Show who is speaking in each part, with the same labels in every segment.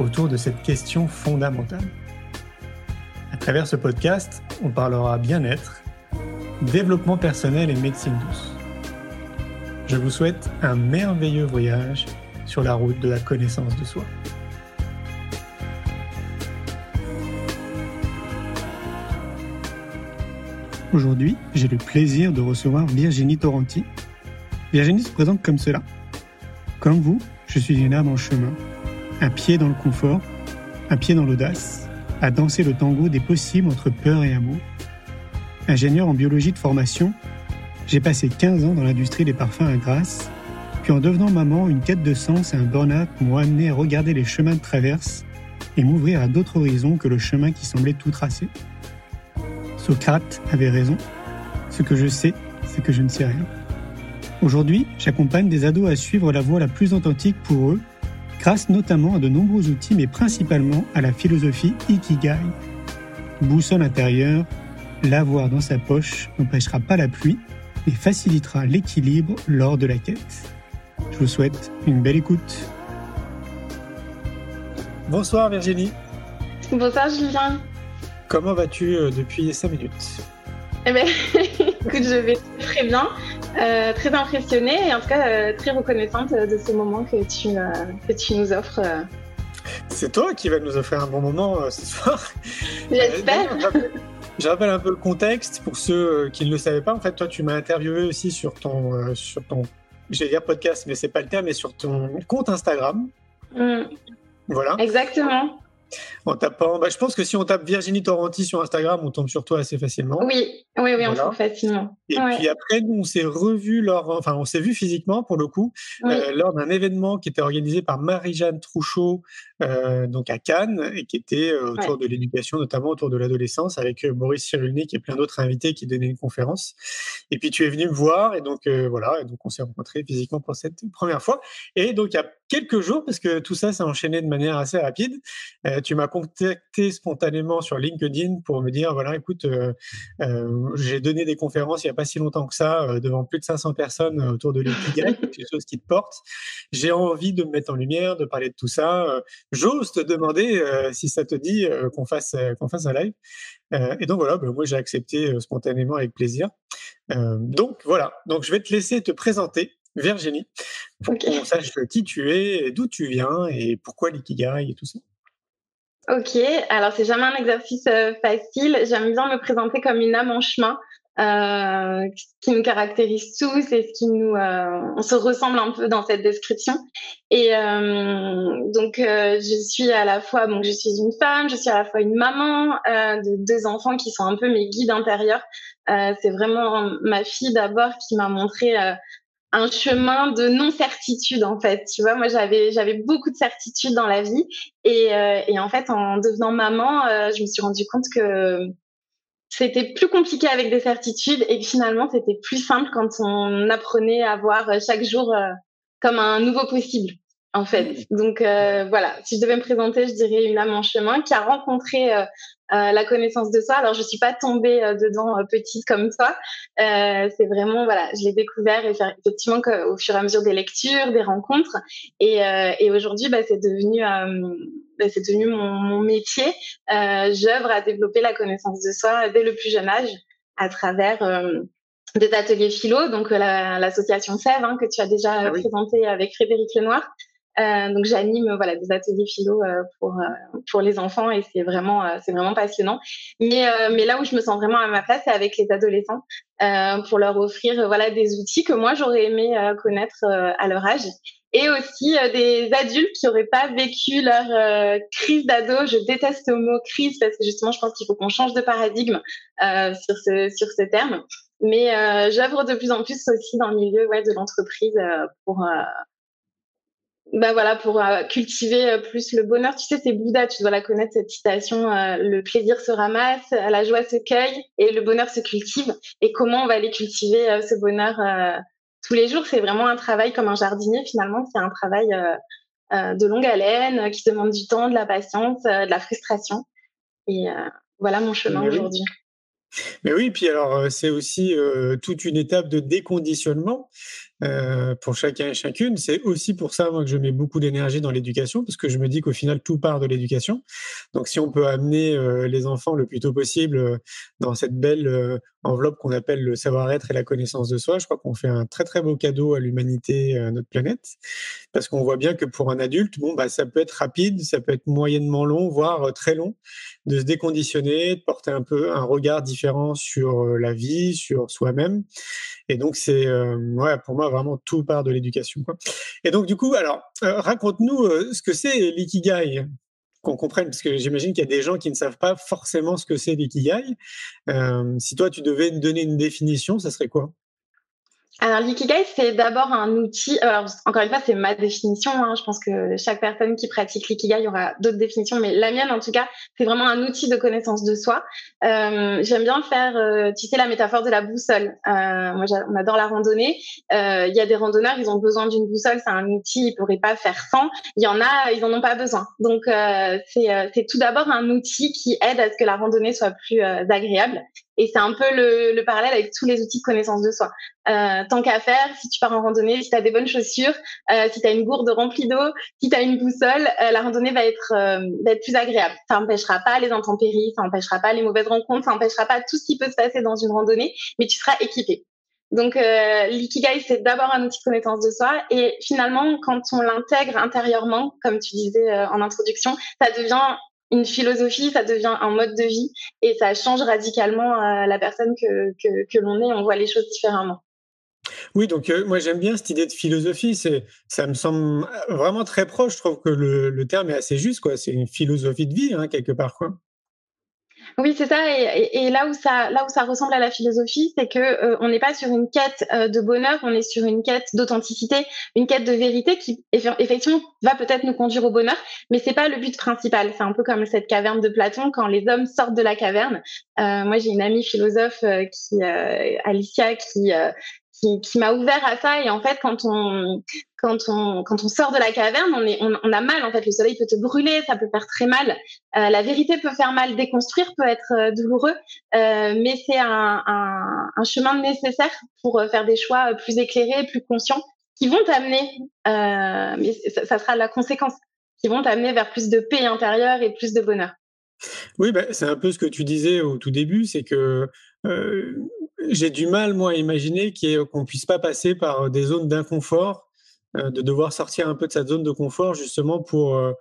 Speaker 1: autour de cette question fondamentale. À travers ce podcast, on parlera bien-être, développement personnel et médecine douce. Je vous souhaite un merveilleux voyage sur la route de la connaissance de soi. Aujourd'hui, j'ai le plaisir de recevoir Virginie Torrenti. Virginie se présente comme cela. Comme vous, je suis une âme en chemin, un pied dans le confort, un pied dans l'audace, à danser le tango des possibles entre peur et amour. Ingénieur en biologie de formation, j'ai passé 15 ans dans l'industrie des parfums à Grasse, puis en devenant maman, une quête de sens et un burn-out m'ont amené à regarder les chemins de traverse et m'ouvrir à d'autres horizons que le chemin qui semblait tout tracé. Socrate avait raison. Ce que je sais, c'est que je ne sais rien. Aujourd'hui, j'accompagne des ados à suivre la voie la plus authentique pour eux, grâce notamment à de nombreux outils, mais principalement à la philosophie Ikigai. Boussole intérieure, l'avoir dans sa poche n'empêchera pas la pluie et facilitera l'équilibre lors de la quête. Je vous souhaite une belle écoute. Bonsoir Virginie.
Speaker 2: Bonsoir Julien.
Speaker 1: Comment vas-tu euh, depuis 5 minutes?
Speaker 2: Eh bien, écoute, je vais très bien, euh, très impressionnée et en tout cas euh, très reconnaissante de ce moment que tu, que tu nous offres.
Speaker 1: C'est toi qui vas nous offrir un bon moment ce soir.
Speaker 2: J'espère.
Speaker 1: Je rappelle un peu le contexte pour ceux qui ne le savaient pas. En fait, toi, tu m'as interviewé aussi sur ton, sur ton, j'allais dire podcast, mais c'est pas le terme, mais sur ton compte Instagram.
Speaker 2: Mm.
Speaker 1: Voilà.
Speaker 2: Exactement.
Speaker 1: En tapant, bah, je pense que si on tape Virginie Torrenti sur Instagram, on tombe sur toi assez facilement.
Speaker 2: Oui, oui, oui, on trouve facilement.
Speaker 1: Et puis après, nous, on s'est revu lors, enfin, on s'est vu physiquement pour le coup, euh, lors d'un événement qui était organisé par Marie-Jeanne Trouchot, euh, donc à Cannes, et qui était euh, autour de l'éducation, notamment autour de l'adolescence, avec Boris Cyrulnik et plein d'autres invités qui donnaient une conférence. Et puis tu es venu me voir, et donc voilà, et donc on s'est rencontrés physiquement pour cette première fois. Et donc il y a quelques jours, parce que tout ça s'est enchaîné de manière assez rapide, tu m'as contacté spontanément sur LinkedIn pour me dire voilà, écoute, euh, euh, j'ai donné des conférences il n'y a pas si longtemps que ça euh, devant plus de 500 personnes autour de l'ikigai, quelque chose qui te porte. J'ai envie de me mettre en lumière, de parler de tout ça. J'ose te demander si ça te dit qu'on fasse qu'on fasse un live. et donc voilà, ben, moi j'ai accepté spontanément avec plaisir. donc voilà, donc je vais te laisser te présenter. Virginie, pour qu'on sache qui tu es, d'où tu viens et pourquoi l'ikigai et tout ça.
Speaker 2: Ok, alors c'est jamais un exercice euh, facile. J'aime bien me présenter comme une âme en chemin, euh, qui nous caractérise tous et ce qui nous, euh, on se ressemble un peu dans cette description. Et euh, donc je suis à la fois, donc je suis une femme, je suis à la fois une maman de deux enfants qui sont un peu mes guides intérieurs. c'est vraiment ma fille d'abord qui m'a montré un chemin de non certitude en fait tu vois moi j'avais j'avais beaucoup de certitudes dans la vie et, euh, et en fait en devenant maman euh, je me suis rendu compte que c'était plus compliqué avec des certitudes et que finalement c'était plus simple quand on apprenait à voir chaque jour euh, comme un nouveau possible en fait. Donc euh, voilà, si je devais me présenter, je dirais une âme en chemin qui a rencontré euh, euh, la connaissance de soi. Alors je suis pas tombée dedans petite comme toi. c'est vraiment voilà, je l'ai découvert effectivement au fur et à mesure des lectures, des rencontres. Et, et aujourd'hui, bah, c'est devenu c'est devenu mon, mon métier. J'œuvre à développer la connaissance de soi dès le plus jeune âge à travers des ateliers philo, donc l'association Sève hein, que tu as déjà ah présenté avec Frédéric Lenoir, euh, donc j'anime voilà des ateliers philo euh, pour euh, pour les enfants et c'est vraiment c'est vraiment passionnant. Mais mais là où je me sens vraiment à ma place c'est avec les adolescents pour leur offrir voilà des outils que moi j'aurais aimé connaître à leur âge et aussi des adultes qui n'auraient pas vécu leur crise d'ado. Je déteste le mot crise parce que justement, je pense qu'il faut qu'on change de paradigme euh, sur ce sur ce terme. Mais euh, j'œuvre de plus en plus aussi dans le milieu ouais, de l'entreprise pour bah voilà, pour cultiver plus le bonheur. Tu sais, c'est Bouddha, tu dois la connaître, cette citation, le plaisir se ramasse, la joie se cueille et le bonheur se cultive. Et comment on va aller cultiver ce bonheur tous les jours C'est vraiment un travail comme un jardinier, finalement, c'est un travail de longue haleine qui demande du temps, de la patience, de la frustration. Et voilà mon chemin aujourd'hui.
Speaker 1: Mais oui, puis alors c'est aussi toute une étape de déconditionnement euh, pour chacun et chacune. C'est aussi pour ça moi, que je mets beaucoup d'énergie dans l'éducation, parce que je me dis qu'au final, tout part de l'éducation. Donc si on peut amener euh, les enfants le plus tôt possible euh, dans cette belle enveloppe qu'on appelle le savoir-être et la connaissance de soi, je crois qu'on fait un très très beau cadeau à l'humanité, à notre planète, parce qu'on voit bien que pour un adulte, bon, bah, ça peut être rapide, ça peut être moyennement long, voire très long, de se déconditionner, de porter un peu un regard différent sur la vie, sur soi-même. Et donc c'est, ouais, pour moi vraiment tout part de l'éducation. Et donc, du coup, alors, euh, raconte-nous euh, ce que c'est l'ikigai, qu'on comprenne, parce que j'imagine qu'il y a des gens qui ne savent pas forcément ce que c'est l'ikigai. Euh, si toi, tu devais donner une définition, ça serait quoi?
Speaker 2: Alors l'ikigai, c'est d'abord un outil. Alors encore une fois, c'est ma définition. Hein. Je pense que chaque personne qui pratique l'ikigai aura d'autres définitions, mais la mienne, en tout cas, c'est vraiment un outil de connaissance de soi. Euh, J'aime bien faire, euh, tu sais, la métaphore de la boussole. Euh, moi, on adore la randonnée. Euh, il y a des randonneurs, ils ont besoin d'une boussole. C'est un outil, ils pourraient pas faire sans. Il y en a, ils en ont pas besoin. Donc euh, c'est tout d'abord un outil qui aide à ce que la randonnée soit plus agréable. Et c'est un peu le, le, parallèle avec tous les outils de connaissance de soi. Euh, tant qu'à faire, si tu pars en randonnée, si tu as des bonnes chaussures, euh, si tu as une gourde remplie d'eau, si tu as une boussole, euh, la randonnée va être, euh, va être plus agréable. Ça n'empêchera pas les intempéries, ça n'empêchera pas les mauvaises rencontres, ça n'empêchera pas tout ce qui peut se passer dans une randonnée, mais tu seras équipé. Donc euh, l'ikigai, c'est d'abord un outil de connaissance de soi et finalement, quand on l'intègre intérieurement, comme tu disais en introduction, ça devient une philosophie, ça devient un mode de vie et ça change radicalement euh, la personne que, que, l'on est. On voit les choses différemment.
Speaker 1: Oui, donc euh, moi j'aime bien cette idée de philosophie. C'est, ça me semble vraiment très proche. Je trouve que le, terme est assez juste. C'est une philosophie de vie hein, quelque part.
Speaker 2: Oui, c'est ça. Et, là où ça, là où ça ressemble à la philosophie, c'est que euh, on n'est pas sur une quête euh, de bonheur, on est sur une quête d'authenticité, une quête de vérité qui effectivement va peut-être nous conduire au bonheur, mais c'est pas le but principal. C'est un peu comme cette caverne de Platon quand les hommes sortent de la caverne. Euh, moi, j'ai une amie philosophe qui, Alicia, qui qui, m'a ouvert à ça. Et en fait, quand on, quand on, quand on sort de la caverne, on, a mal. En fait, le soleil peut te brûler, ça peut faire très mal. Euh, la vérité peut faire mal. Déconstruire peut être euh, douloureux, euh, mais c'est un, chemin nécessaire pour faire des choix plus éclairés, plus conscients, qui vont t'amener. mais ça, ça, sera la conséquence, qui vont t'amener vers plus de paix intérieure et plus de bonheur.
Speaker 1: Oui, bah, c'est un peu ce que tu disais au tout début, c'est que j'ai du mal, moi, à imaginer qu'on ne puisse pas passer par des zones d'inconfort, euh, de devoir sortir un peu de cette zone de confort, justement, pour, euh,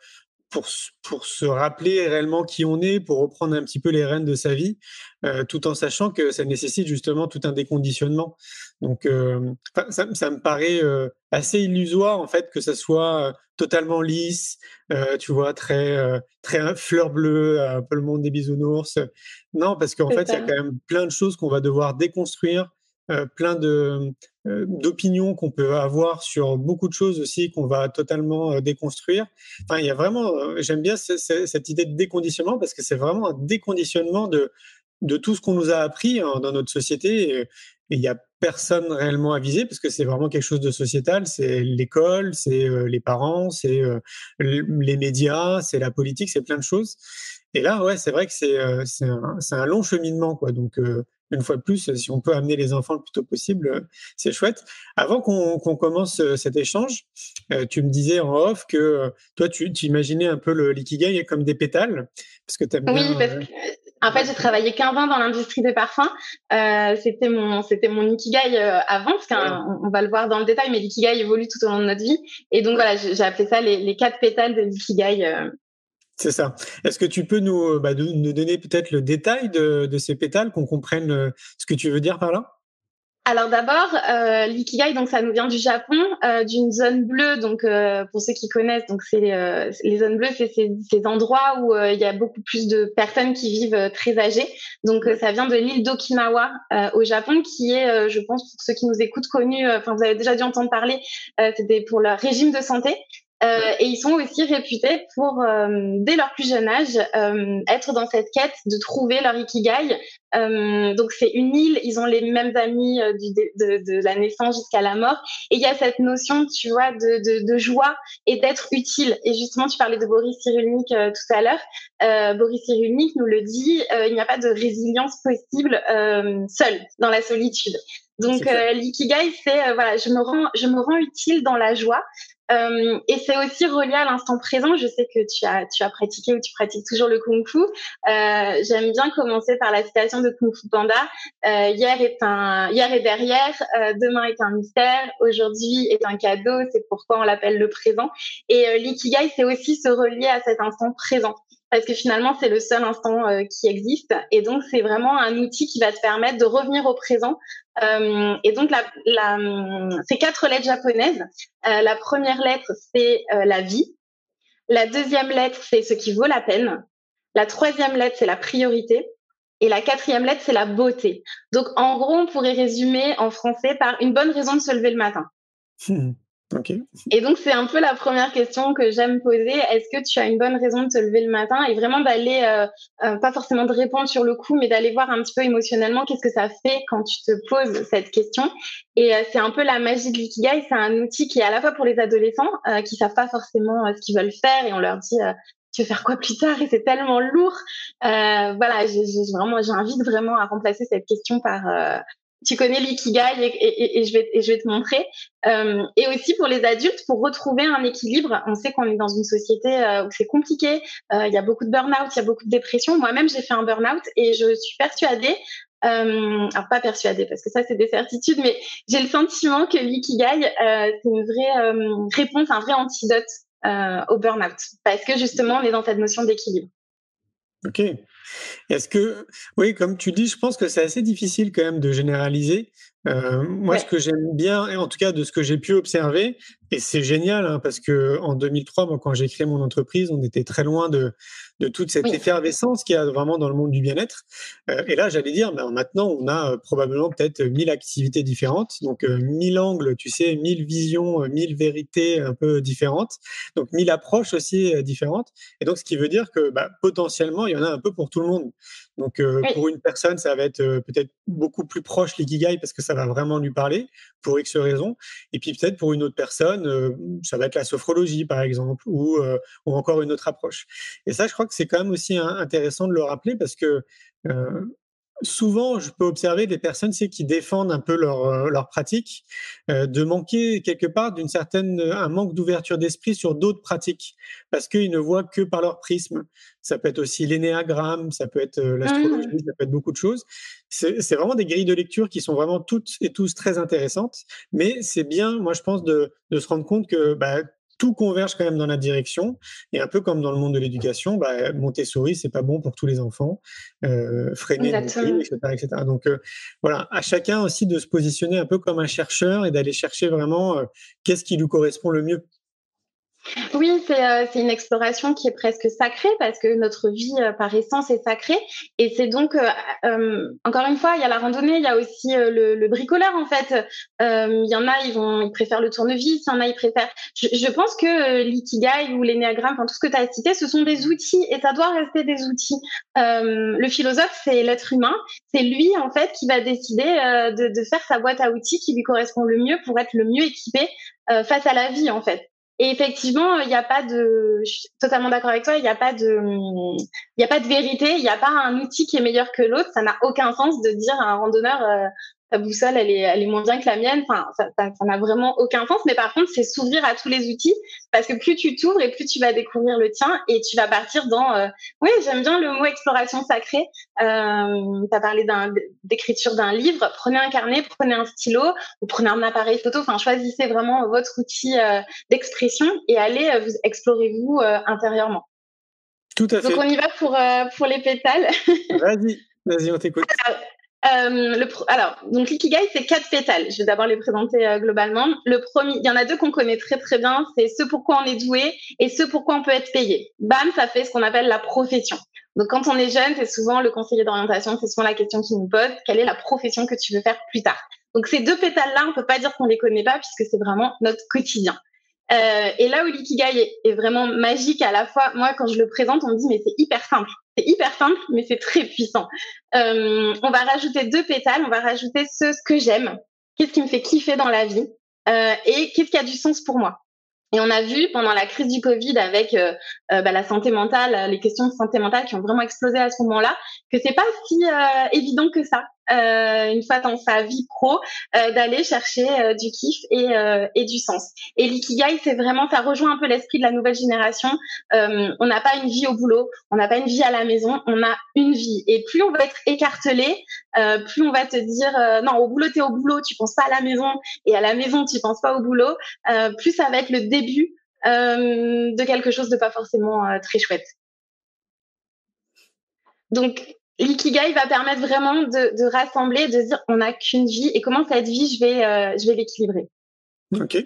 Speaker 1: pour, pour se rappeler réellement qui on est, pour reprendre un petit peu les rênes de sa vie, euh, tout en sachant que ça nécessite justement tout un déconditionnement. Donc, euh, ça, ça, me paraît euh, assez illusoire en fait que ça soit totalement lisse, tu vois, très très fleur bleue, un peu le monde des bisounours. Non, parce qu'en fait, il y a quand même plein de choses qu'on va devoir déconstruire, plein de euh, d'opinions qu'on peut avoir sur beaucoup de choses aussi qu'on va totalement euh, déconstruire. Enfin, il y a vraiment, euh, j'aime bien cette idée de déconditionnement parce que c'est vraiment un déconditionnement de, de tout ce qu'on nous a appris hein, dans notre société. Il n'y a personne réellement à viser parce que c'est vraiment quelque chose de sociétal. C'est l'école, c'est les parents, c'est les médias, c'est la politique, c'est plein de choses. Et là, ouais, c'est vrai que c'est un, un, long cheminement, quoi. Donc, une fois de plus, si on peut amener les enfants le plus tôt possible, euh, c'est chouette. Avant qu'on commence euh, cet échange, euh, tu me disais en off que toi, tu, imaginais un peu l'ikigai comme des pétales, parce que tu aimes
Speaker 2: Oui, parce que en fait, j'ai travaillé 15 ans dans l'industrie des parfums. c'était mon, c'était mon ikigai avant, parce qu'on va le voir dans le détail, mais l'ikigai évolue tout au long de notre vie. Et donc voilà, j'ai appelé ça les, les quatre pétales de l'ikigai.
Speaker 1: C'est ça. Est-ce que tu peux nous, bah, donner peut-être le détail de, ces pétales, qu'on comprenne euh, ce que tu veux dire par là?
Speaker 2: Alors d'abord, euh, l'ikigai, donc ça nous vient du Japon, euh, d'une zone bleue. Donc pour ceux qui connaissent, donc c'est les zones bleues, c'est ces, endroits où il y a beaucoup plus de personnes qui vivent très âgées. Donc ça vient de l'île d'Okinawa au Japon, qui est, je pense, pour ceux qui nous écoutent, connu. Enfin, vous avez déjà dû entendre parler. Pour le régime de santé. Et ils sont aussi réputés pour, dès leur plus jeune âge, être dans cette quête de trouver leur ikigai. donc c'est une île, ils ont les mêmes amis du, de, de, la naissance jusqu'à la mort. Et il y a cette notion, tu vois, de, de, de joie et d'être utile. Et justement, tu parlais de Boris Cyrulnik tout à l'heure. Boris Cyrulnik nous le dit, il n'y a pas de résilience possible seul dans la solitude. Donc euh, l'ikigai, c'est euh, voilà, je me rends, je me rends utile dans la joie. Euh, et c'est aussi relié à l'instant présent. Je sais que tu as, tu as pratiqué ou tu pratiques toujours le kung fu. Euh, J'aime bien commencer par la citation de Kung Fu Panda. Euh, hier est un, hier est derrière, euh, demain est un mystère, aujourd'hui est un cadeau. C'est pourquoi on l'appelle le présent. Et l'ikigai, c'est aussi se relier à cet instant présent parce que finalement c'est le seul instant euh, qui existe. Et donc c'est vraiment un outil qui va te permettre de revenir au présent. Euh, et donc la, la, c'est quatre lettres japonaises. Euh, la première lettre c'est euh, la vie. La deuxième lettre c'est ce qui vaut la peine. La troisième lettre c'est la priorité. Et la quatrième lettre c'est la beauté. Donc en gros on pourrait résumer en français par une bonne raison de se lever le matin Et donc, c'est un peu la première question que j'aime poser. Est-ce que tu as une bonne raison de te lever le matin et vraiment d'aller, euh, euh, pas forcément de répondre sur le coup, mais d'aller voir un petit peu émotionnellement qu'est-ce que ça fait quand tu te poses cette question? Et euh, c'est un peu la magie de l'ikigai. C'est un outil qui est à la fois pour les adolescents euh, qui savent pas forcément ce qu'ils veulent faire et on leur dit tu veux faire quoi plus tard? Et c'est tellement lourd. voilà, j'ai vraiment, j'invite vraiment à remplacer cette question par tu connais l'ikigai et, je vais, te montrer. Euh, et aussi pour les adultes, pour retrouver un équilibre. On sait qu'on est dans une société euh, où c'est compliqué. Euh, il y a beaucoup de burn-out, il y a beaucoup de dépression. Moi-même, j'ai fait un burn-out et je suis persuadée. Alors pas persuadée parce que ça c'est des certitudes, mais j'ai le sentiment que l'ikigai c'est une vraie réponse, un vrai antidote au burn-out parce que justement on est dans cette notion d'équilibre.
Speaker 1: Ok. Est-ce que, oui, comme tu dis, je pense que c'est assez difficile quand même de généraliser. Euh, moi, ouais. ce que j'aime bien, et en tout cas de ce que j'ai pu observer, et c'est génial hein, parce que en 2003, moi, quand j'ai créé mon entreprise, on était très loin de, de toute cette oui. effervescence qu'il y a vraiment dans le monde du bien-être. Euh, et là, j'allais dire, ben, maintenant, on a euh, probablement peut-être 1000 activités différentes, donc euh, 1000 angles, tu sais, 1000 visions, 1000 vérités un peu différentes, donc 1000 approches aussi différentes. Et donc, ce qui veut dire que bah, potentiellement, il y en a un peu pour tout le monde. Donc, euh, oui. pour une personne, ça va être euh, peut-être beaucoup plus proche l'ikigai parce que ça va vraiment lui parler pour X raisons. Et puis peut-être pour une autre personne, euh, ça va être la sophrologie, par exemple, ou, ou encore une autre approche. Et ça, je crois que c'est quand même aussi hein, intéressant de le rappeler parce que souvent, je peux observer des personnes c'est, qui défendent un peu leur, euh, leur pratique, euh, de manquer quelque part d'une certaine, un manque d'ouverture d'esprit sur d'autres pratiques, parce qu'ils ne voient que par leur prisme. Ça peut être aussi l'énéagramme, ça peut être euh, l'astrologie, mmh. ça peut être beaucoup de choses. C'est, c'est vraiment des grilles de lecture qui sont vraiment toutes et tous très intéressantes, mais c'est bien, moi je pense, de, de se rendre compte que bah, tout converge quand même dans la direction. Et un peu comme dans le monde de l'éducation, bah, Montessori, c'est pas bon pour tous les enfants. Euh, freiner, etc., etc. Donc euh, voilà, à chacun aussi de se positionner un peu comme un chercheur et d'aller chercher vraiment euh, qu'est-ce qui lui correspond le mieux
Speaker 2: oui, c'est euh, une exploration qui est presque sacrée parce que notre vie euh, par essence est sacrée. Et c'est donc, euh, euh, encore une fois, il y a la randonnée, il y a aussi le, le, bricoleur en fait. Il y en a, ils vont, ils préfèrent le tournevis, il y en a, ils préfèrent. Je, je pense que l'ikigai ou l'énéagramme, enfin tout ce que tu as cité, ce sont des outils et ça doit rester des outils. le philosophe, c'est l'être humain, c'est lui en fait qui va décider de, de, faire sa boîte à outils qui lui correspond le mieux pour être le mieux équipé face à la vie en fait. Et effectivement, il n'y a pas de, je suis totalement d'accord avec toi, il n'y a pas de, il n'y a pas de vérité, il n'y a pas un outil qui est meilleur que l'autre. Ça n'a aucun sens de dire à un randonneur, euh, ta boussole, elle est, elle est moins bien que la mienne. Enfin, ça, n'a vraiment aucun sens. Mais par contre, c'est s'ouvrir à tous les outils parce que plus tu t'ouvres et plus tu vas découvrir le tien et tu vas partir dans. Euh... Oui, j'aime bien le mot exploration sacrée. Euh, tu as parlé d'écriture d'un livre. Prenez un carnet, prenez un stylo ou prenez un appareil photo. Enfin, choisissez vraiment votre outil euh, d'expression et allez vous explorez-vous euh, intérieurement.
Speaker 1: Tout à fait.
Speaker 2: Donc on y va pour pour les pétales.
Speaker 1: Vas-y, vas-y, on t'écoute.
Speaker 2: Euh, le alors, donc l'ikigai, c'est quatre pétales. Je vais d'abord les présenter euh, globalement. Le premier, il y en a deux qu'on connaît très très bien, c'est ce pourquoi on est doué et ce pourquoi on peut être payé. Bam, ça fait ce qu'on appelle la profession. Donc quand on est jeune, c'est souvent le conseiller d'orientation, c'est souvent la question qui nous pose, quelle est la profession que tu veux faire plus tard? Donc ces deux pétales-là, on peut pas dire qu'on les connaît pas puisque c'est vraiment notre quotidien. et là où l'ikigai est, vraiment magique à la fois, moi quand je le présente, on me dit mais c'est hyper simple, c'est hyper simple, mais c'est très puissant. on va rajouter deux pétales, on va rajouter ce, que j'aime, qu'est-ce qui me fait kiffer dans la vie, et qu'est-ce qui a du sens pour moi? Et on a vu pendant la crise du Covid avec euh, euh, bah, la santé mentale, les questions de santé mentale qui ont vraiment explosé à ce moment-là, que c'est pas si euh, évident que ça. Euh, une fois dans sa vie pro, euh, d'aller chercher euh, du kiff et, et du sens. Et l'ikigai, c'est vraiment, ça rejoint un peu l'esprit de la nouvelle génération. on n'a pas une vie au boulot, on n'a pas une vie à la maison, on a une vie. Et plus on va être écartelé, plus on va te dire non, au boulot t'es au boulot, tu penses pas à la maison, et à la maison tu penses pas au boulot. plus ça va être le début de quelque chose de pas forcément très chouette. Donc L'ikigai va permettre vraiment de, de, rassembler, de dire on n'a qu'une vie et comment cette vie je vais, euh, je vais l'équilibrer.
Speaker 1: Ok.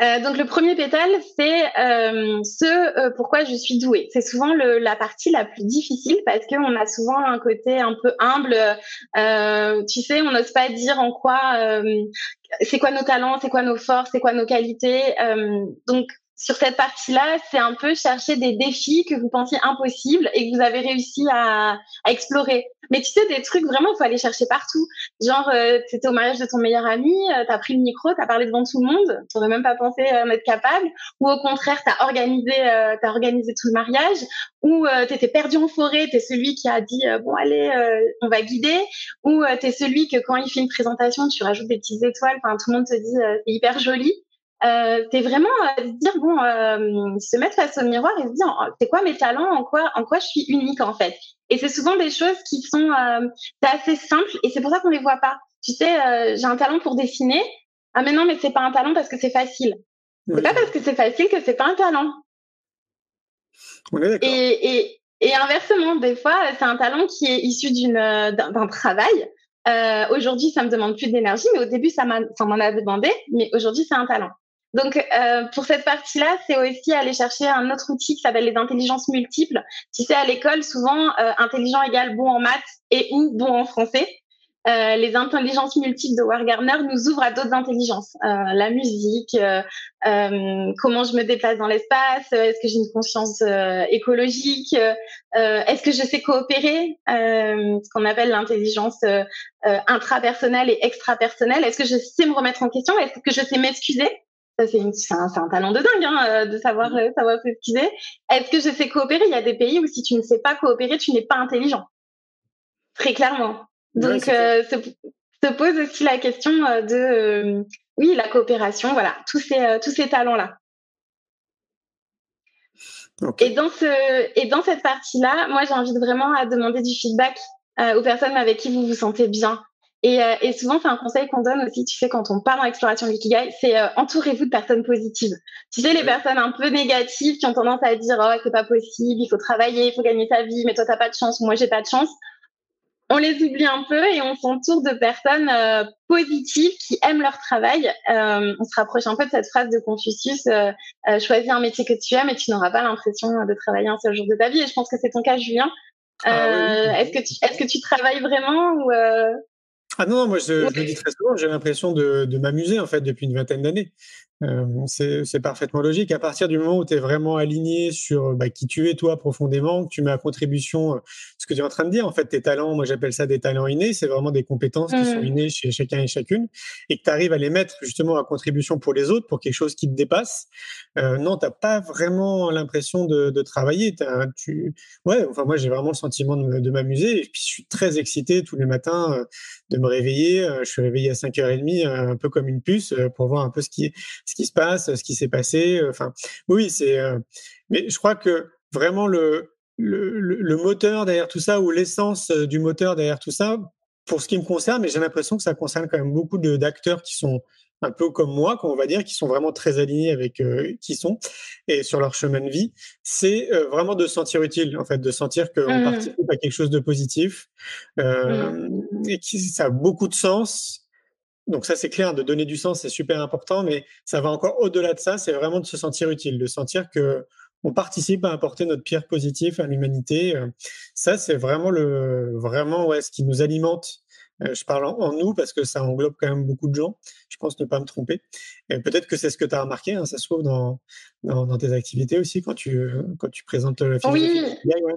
Speaker 2: Euh, donc le premier pétale, c'est euh, ce euh, pourquoi je suis douée. C'est souvent le, la partie la plus difficile parce qu'on a souvent un côté un peu humble. Euh, tu sais, on n'ose pas dire en quoi, c'est quoi nos talents, c'est quoi nos forces, c'est quoi nos qualités. donc sur cette partie-là, c'est un peu chercher des défis que vous pensiez impossibles et que vous avez réussi à, à explorer. Mais tu sais, des trucs vraiment, il faut aller chercher partout. Genre, euh, tu au mariage de ton meilleur ami, euh, tu as pris le micro, tu as parlé devant tout le monde, tu même pas pensé euh, en être capable. Ou au contraire, tu as organisé, euh, as organisé tout le mariage. Ou tu étais perdu en forêt, tu es celui qui a dit, bon, allez, on va guider. Ou tu celui que quand il fait une présentation, tu rajoutes des petites étoiles, enfin, tout le monde te dit, c'est hyper joli euh, c'est vraiment euh, dire bon, euh, se mettre face au miroir et se dire oh, c'est quoi mes talents, en quoi, en quoi je suis unique en fait? Et c'est souvent des choses qui sont euh, assez simples et c'est pour ça qu'on les voit pas. Tu sais, euh, j'ai un talent pour dessiner. Ah mais non, mais c'est pas un talent parce que c'est facile. C'est pas parce que c'est facile que c'est pas un talent. et, et, et inversement, des fois, c'est un talent qui est issu d'une d'un travail. Euh, aujourd'hui, ça me demande plus d'énergie, mais au début, ça m'en a demandé. Mais aujourd'hui, c'est un talent. Donc, euh, pour cette partie-là, c'est aussi aller chercher un autre outil qui s'appelle les intelligences multiples. Tu sais, à l'école, souvent, euh, intelligent égale bon en maths et ou bon en français. Euh, les intelligences multiples de Wargarner nous ouvrent à d'autres intelligences. Euh, la musique, euh, euh, comment je me déplace dans l'espace, est-ce que j'ai une conscience écologique, est-ce que je sais coopérer, ce qu'on appelle l'intelligence intrapersonnelle et extrapersonnelle, est-ce que je sais me remettre en question, est-ce que je sais m'excuser? C'est un, un, talent de dingue hein, euh, de savoir euh, savoir s'excuser. Est-ce que je sais coopérer? Il y a des pays où si tu ne sais pas coopérer, tu n'es pas intelligent. Très clairement. Donc, euh, se, pose aussi la question de oui, la coopération, voilà, tous ces tous ces talents là. Et dans ce et dans cette partie-là, moi j'invite vraiment à demander du feedback aux personnes avec qui vous vous sentez bien, et, euh, et, souvent, c'est un conseil qu'on donne aussi, tu sais, quand on part dans l'exploration de l'ikigai, c'est euh, entourez-vous de personnes positives. Tu sais, les personnes un peu négatives qui ont tendance à dire oh c'est pas possible, il faut travailler, il faut gagner sa vie, mais toi t'as pas de chance, moi j'ai pas de chance. On les oublie un peu et on s'entoure de personnes euh, positives qui aiment leur travail. on se rapproche un peu de cette phrase de Confucius choisis un métier que tu aimes et tu n'auras pas l'impression de travailler un seul jour de ta vie. Et je pense que c'est ton cas, Julien. Ah est-ce que tu est-ce que tu travailles vraiment ou
Speaker 1: ah non, moi je, je, le dis très souvent, j'ai l'impression de, de m'amuser en fait depuis une vingtaine d'années. Euh, c'est parfaitement logique. À partir du moment où tu es vraiment aligné sur bah, qui tu es toi profondément, que tu mets à contribution euh, ce que tu es en train de dire, en fait, tes talents, moi j'appelle ça des talents innés, c'est vraiment des compétences qui sont mmh. innées chez chacun et chacune, et que tu arrives à les mettre justement à contribution pour les autres, pour quelque chose qui te dépasse. Euh, non, t'as pas vraiment l'impression de, de, travailler. tu... Ouais, enfin moi j'ai vraiment le sentiment de m'amuser, et puis je suis très excité tous les matins euh, de me réveiller. Euh, je suis réveillé à 5h30, un peu comme une puce, pour voir un peu ce qui est ce qui se passe, ce qui s'est passé. Euh, enfin, oui, c'est. Euh, mais je crois que vraiment le, le, le, moteur derrière tout ça ou l'essence euh, du moteur derrière tout ça, pour ce qui me concerne, mais j'ai l'impression que ça concerne quand même beaucoup d'acteurs qui sont un peu comme moi, on va dire, qui sont vraiment très alignés avec qui sont et sur leur chemin de vie, c'est vraiment de se sentir utile, en fait, de sentir qu'on mmh. participe à quelque chose de positif euh, mmh. et qui ça a beaucoup de sens donc ça, c'est clair, de donner du sens, c'est super important, mais ça va encore au-delà de ça, c'est vraiment de se sentir utile, de sentir que on participe à apporter notre pierre positive à l'humanité. Ça, c'est vraiment le, vraiment ouais, ce qui nous alimente je parle en, nous parce que ça englobe quand même beaucoup de gens. Je pense ne pas me tromper. Peut-être que c'est ce que tu as remarqué, hein, ça se trouve dans, dans, tes activités aussi quand tu, quand tu présentes le
Speaker 2: philosophie. Oui. Ouais,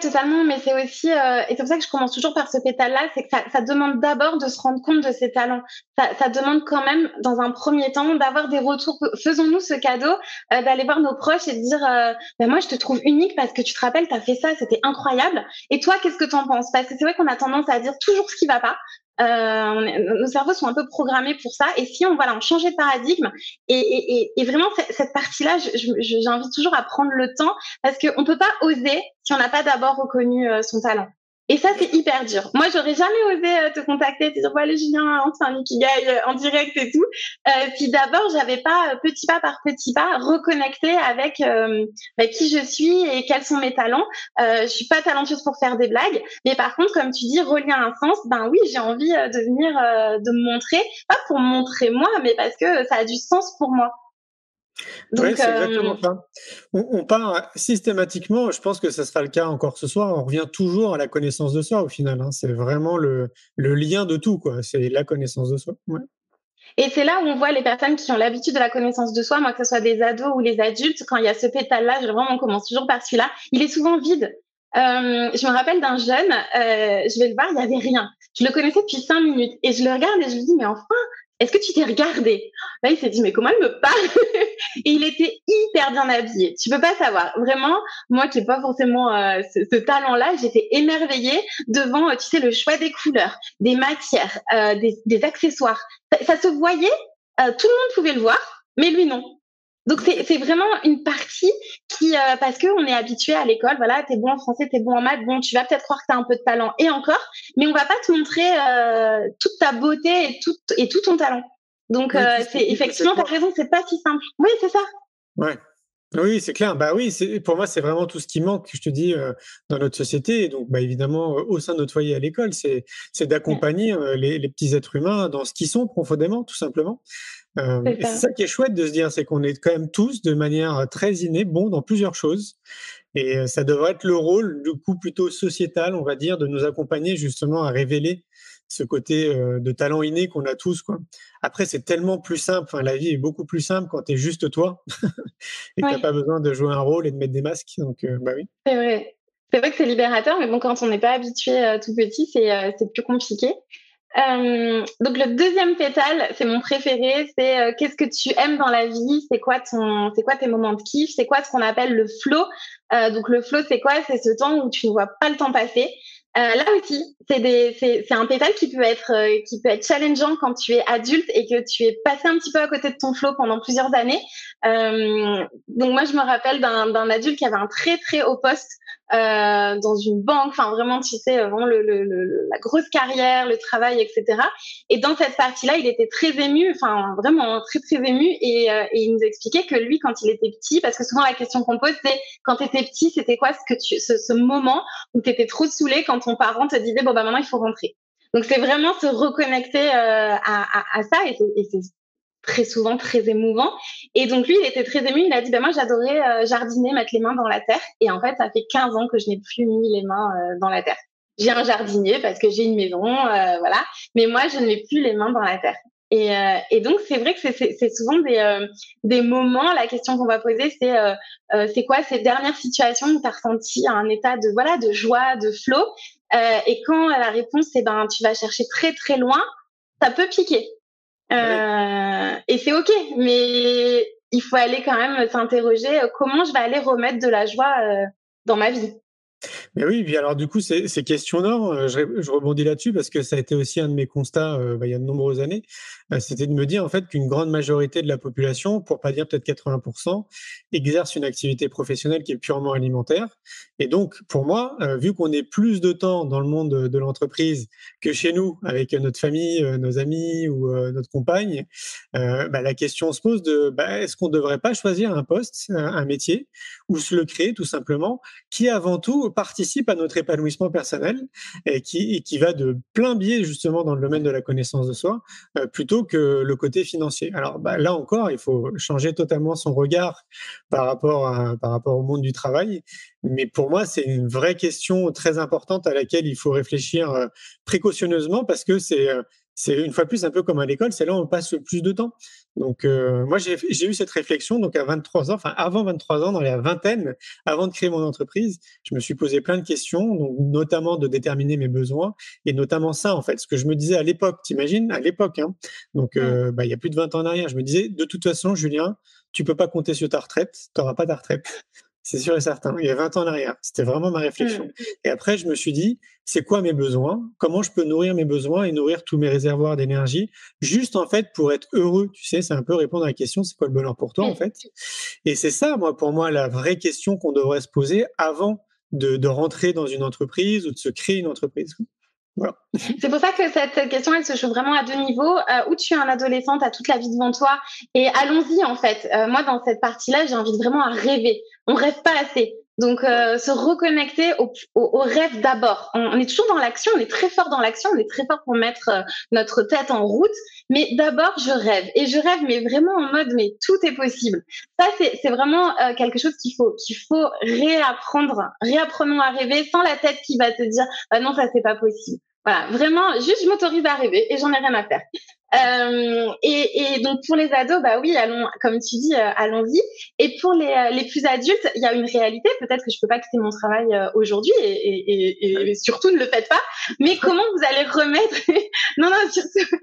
Speaker 2: totalement. Mais c'est aussi, euh, et c'est pour ça que je commence toujours par ce pétale-là, c'est que ça, ça demande d'abord de se rendre compte de ses talents. Ça, ça demande quand même, dans un premier temps, d'avoir des retours. Faisons-nous ce cadeau euh, d'aller voir nos proches et de dire, euh, ben moi, je te trouve unique parce que tu te rappelles, tu as fait ça, c'était incroyable. Et toi, qu'est-ce que tu en penses? Parce que c'est vrai qu'on a tendance à dire toujours ce qui va pas. Euh, nos cerveaux sont un peu programmés pour ça. Et si on voilà, on changeait de paradigme et, et, vraiment cette, partie-là, j'invite toujours à prendre le temps parce qu'on peut pas oser si on n'a pas d'abord reconnu euh, son talent. Et ça, c'est hyper dur. Moi, j'aurais jamais osé euh, te contacter, te dire, voilà, Julien, on fait un Ikigai euh, en direct et tout. Euh, si d'abord, j'avais pas, petit pas par petit pas, reconnecté avec bah, qui je suis et quels sont mes talents. Euh, je suis pas talentueuse pour faire des blagues, mais par contre, comme tu dis, relier un sens, ben oui, j'ai envie de venir, de me montrer, pas pour me montrer moi, mais parce que ça a du sens pour moi.
Speaker 1: Oui, c'est exactement euh, ça. On, part systématiquement, je pense que ça sera le cas encore ce soir, on revient toujours à la connaissance de soi au final. Hein. C'est vraiment le, le, lien de tout, quoi. C'est la connaissance de soi.
Speaker 2: Et c'est là où on voit les personnes qui ont l'habitude de la connaissance de soi, moi que ce soit des ados ou les adultes, quand il y a ce pétale-là, vraiment on commence toujours par celui-là, il est souvent vide. Euh, je me rappelle d'un jeune, euh, je vais le voir, il n'y avait rien. Je le connaissais depuis cinq minutes et je le regarde et je lui dis mais enfin, est-ce que tu t'es regardé? Là, il s'est dit, mais comment elle me parle? Et il était hyper bien habillé. Tu peux pas savoir. Vraiment, moi qui n'ai pas forcément euh, ce, talent-là, j'étais émerveillée devant, euh, tu sais, le choix des couleurs, des matières, euh, des, accessoires. Ça, se voyait, tout le monde pouvait le voir, mais lui non. Donc c'est vraiment une partie qui, euh, parce que on est habitué à l'école, voilà, t'es bon en français, t'es bon en maths, bon, tu vas peut-être croire que t'as un peu de talent et encore, mais on va pas te montrer euh, toute ta beauté et tout et tout ton talent. Donc euh, c'est effectivement, t'as raison, c'est pas si simple. Oui, c'est ça.
Speaker 1: Ouais. Oui, c'est clair. Bah oui, pour moi, c'est vraiment tout ce qui manque, je te dis, dans notre société. Et donc, bah, évidemment, au sein de notre foyer à l'école, c'est d'accompagner les, les, petits êtres humains dans ce qu'ils sont profondément, tout simplement. Euh, c'est ça qui est chouette de se dire, c'est qu'on est quand même tous, de manière très innée, bons dans plusieurs choses. Et euh, ça devrait être le rôle, du coup, plutôt sociétal, on va dire, de nous accompagner justement à révéler ce côté euh, de talent inné qu'on a tous. Quoi. Après, c'est tellement plus simple. Enfin, la vie est beaucoup plus simple quand tu es juste toi et que tu n'as pas besoin de jouer un rôle et de mettre des masques. Donc, bah oui.
Speaker 2: C'est vrai. C'est vrai que c'est libérateur, mais bon, quand on n'est pas habitué tout petit, c'est plus compliqué. Euh, donc le deuxième pétale, c'est mon préféré, c'est euh, qu'est-ce que tu aimes dans la vie, c'est quoi ton, c'est quoi tes moments de kiff, c'est quoi ce qu'on appelle le flow? Euh, donc le flow, c'est quoi? C'est ce temps où tu ne vois pas le temps passer. Euh, là aussi, c'est un pétale qui peut être euh, qui peut être challengeant quand tu es adulte et que tu es passé un petit peu à côté de ton flow pendant plusieurs années. Donc moi, je me rappelle d'un adulte qui avait un très très haut poste euh, dans une banque, enfin vraiment, tu sais, vraiment le, le, le, la grosse carrière, le travail, etc. Et dans cette partie-là, il était très ému, enfin vraiment très très ému, et, euh, et, il nous expliquait que lui, quand il était petit, parce que souvent la question qu'on pose, c'est quand tu étais petit, c'était quoi ce que tu, ce, ce moment où tu étais trop saoulé quand ton parent te disait bon bah maintenant il faut rentrer. Donc c'est vraiment se reconnecter euh, à, à, à, ça, et c'est très souvent très émouvant. Et donc lui, il était très ému. Il a dit, ben moi, j'adorais euh, jardiner, mettre les mains dans la terre. Et en fait, ça fait 15 ans que je n'ai plus mis les mains euh, dans la terre. J'ai un jardinier parce que j'ai une maison, euh, voilà. Mais moi, je ne mets plus les mains dans la terre. Et, et donc, c'est vrai que c'est souvent des, des moments, la question qu'on va poser, c'est c'est quoi ces dernières situations où tu as ressenti un état de, voilà, de joie, de flow Et quand la réponse, c'est ben, tu vas chercher très, très loin, ça peut piquer. Euh, et c'est ok, mais il faut aller quand même s'interroger euh, comment je vais aller remettre de la joie euh, dans ma vie.
Speaker 1: Mais oui, puis alors du coup, c'est question d'or. Euh, je, je, rebondis là-dessus parce que ça a été aussi un de mes constats euh, bah, il y a de nombreuses années. Euh, C'était de me dire en fait qu'une grande majorité de la population, pour pas dire peut-être 80%, exerce une activité professionnelle qui est purement alimentaire. Et donc, pour moi, euh, vu qu'on est plus de temps dans le monde de l'entreprise que chez nous, avec notre famille, nos amis ou notre compagne, bah, la question se pose de bah, est-ce qu'on ne devrait pas choisir un poste, un métier, ou se le créer tout simplement, qui avant tout participe à notre épanouissement personnel et qui, qui va de plein biais justement dans le domaine de la connaissance de soi, euh, plutôt que le côté financier. Alors bah, là encore, il faut changer totalement son regard par rapport, par rapport au monde du travail. Mais pour moi, c'est une vraie question très importante à laquelle il faut réfléchir euh, précautionneusement parce que c'est euh, c'est une fois plus un peu comme à l'école, c'est là où on passe le plus de temps. Donc euh, moi j'ai eu cette réflexion donc à 23 ans, enfin avant 23 ans, dans la vingtaine, avant de créer mon entreprise, je me suis posé plein de questions, donc notamment de déterminer mes besoins et notamment ça en fait, ce que je me disais à l'époque, t'imagines? À l'époque, hein, donc euh, bah, il y a plus de 20 ans en arrière, je me disais de toute façon Julien, tu peux pas compter sur ta retraite, tu n'auras pas ta retraite. C'est sûr et certain. Il y a 20 ans en arrière. C'était vraiment ma réflexion. Mmh. Et après, je me suis dit, c'est quoi mes besoins? Comment je peux nourrir mes besoins et nourrir tous mes réservoirs d'énergie Juste, en fait, pour être heureux? Tu sais, c'est un peu répondre à la question, c'est quoi le bonheur pour toi, en fait? Et c'est ça, moi, pour moi, la vraie question qu'on devrait se poser avant de, de, rentrer dans une entreprise ou de se créer une entreprise.
Speaker 2: C'est pour ça que cette question, elle se joue vraiment à deux niveaux. Euh, où tu es un adolescent, tu as toute la vie devant toi. Et allons-y, en fait. Euh, moi, dans cette partie-là, j'invite vraiment à rêver. On rêve pas assez. Donc, euh, se reconnecter au, au, rêve d'abord. On, est toujours dans l'action, on est très fort dans l'action, on est très fort pour mettre euh, notre tête en route. Mais d'abord, je rêve. Et je rêve, mais vraiment en mode, mais tout est possible. Ça, c'est vraiment euh, quelque chose qu'il faut, qu'il faut réapprendre. Réapprenons à rêver sans la tête qui va te dire, ah non, ça, c'est pas possible. Voilà, vraiment, juste je m'autorise à rêver et j'en ai rien à faire. Euh, et, et, donc pour les ados, bah oui, allons, comme tu dis, euh, allons-y. Et pour les, euh, les, plus adultes, il y a une réalité. Peut-être que je peux pas quitter mon travail euh, aujourd'hui, et, et, surtout ne le faites pas. Mais comment vous allez remettre Non, non, surtout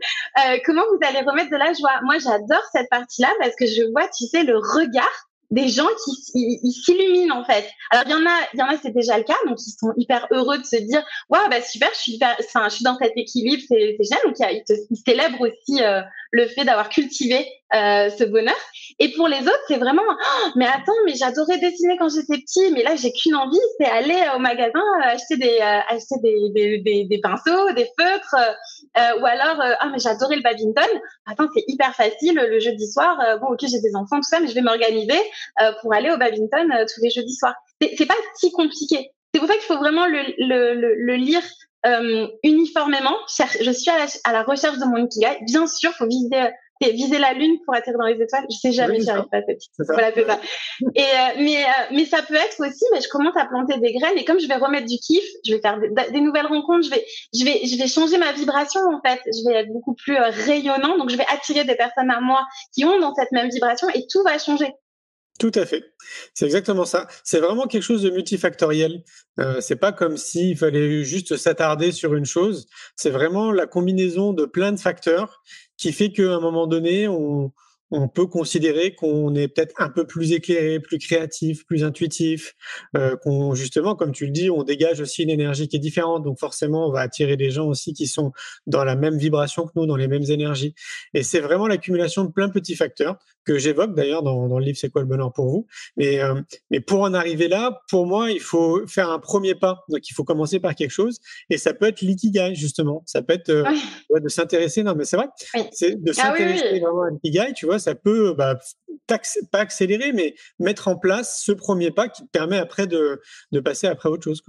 Speaker 2: comment vous allez remettre de la joie? Moi, j'adore cette partie-là parce que je vois, tu sais, le regard des gens qui s'illuminent en fait. Alors il y en a, il y en a c'est déjà le cas, donc ils sont hyper heureux de se dire waouh bah super, je suis hyper, enfin je suis dans cet équilibre, c'est génial. Donc ils, ils célèbrent aussi euh, le fait d'avoir cultivé euh, ce bonheur. Et pour les autres, c'est vraiment, oh, mais attends, mais j'adorais dessiner quand j'étais petit, mais là j'ai qu'une envie, c'est aller au magasin euh, acheter des euh, acheter des, des, des, des, pinceaux, des feutres, ou alors ah mais j'adorais le badminton. Attends, c'est hyper facile le jeudi soir. bon ok, j'ai des enfants tout ça, mais je vais m'organiser pour aller au badminton tous les jeudis soirs. C'est pas si compliqué. C'est pour ça qu'il faut vraiment le, le, le, le lire euh, uniformément. Je suis à la, à la, recherche de mon ikigai. Bien sûr, faut viser viser la lune pour atterrir dans les étoiles. Je sais jamais, j'y arrive pas. Voilà, c'est ça. Et euh, mais euh, mais ça peut être aussi, mais je commence à planter des graines et comme je vais remettre du kiff, je vais faire des, nouvelles rencontres, je vais je vais je vais changer ma vibration en fait. Je vais être beaucoup plus euh, rayonnant, donc je vais attirer des personnes à moi qui ont dans cette même vibration et tout va changer.
Speaker 1: Tout à fait. C'est exactement ça. C'est vraiment quelque chose de multifactoriel. Euh, c'est pas comme s'il fallait juste s'attarder sur une chose. C'est vraiment la combinaison de plein de facteurs qui fait qu'à un moment donné, on, on peut considérer qu'on est peut-être un peu plus éclairé, plus créatif, plus intuitif, euh, qu'on justement, comme tu le dis, on dégage aussi une énergie qui est différente. Donc forcément, on va attirer des gens aussi qui sont dans la même vibration que nous, dans les mêmes énergies. Et c'est vraiment l'accumulation de plein de petits facteurs que j'évoque d'ailleurs dans, dans, le livre C'est quoi le bonheur pour vous? Mais, euh, mais pour en arriver là, pour moi, il faut faire un premier pas. Donc il faut commencer par quelque chose. Et ça peut être l'ikigai, justement. Ça peut être euh, de s'intéresser. Non, mais c'est vrai. C'est de ah s'intéresser vraiment à l'ikigai, tu vois ça peut bah, pas accélérer, mais mettre en place ce premier pas qui permet après de, passer après autre chose.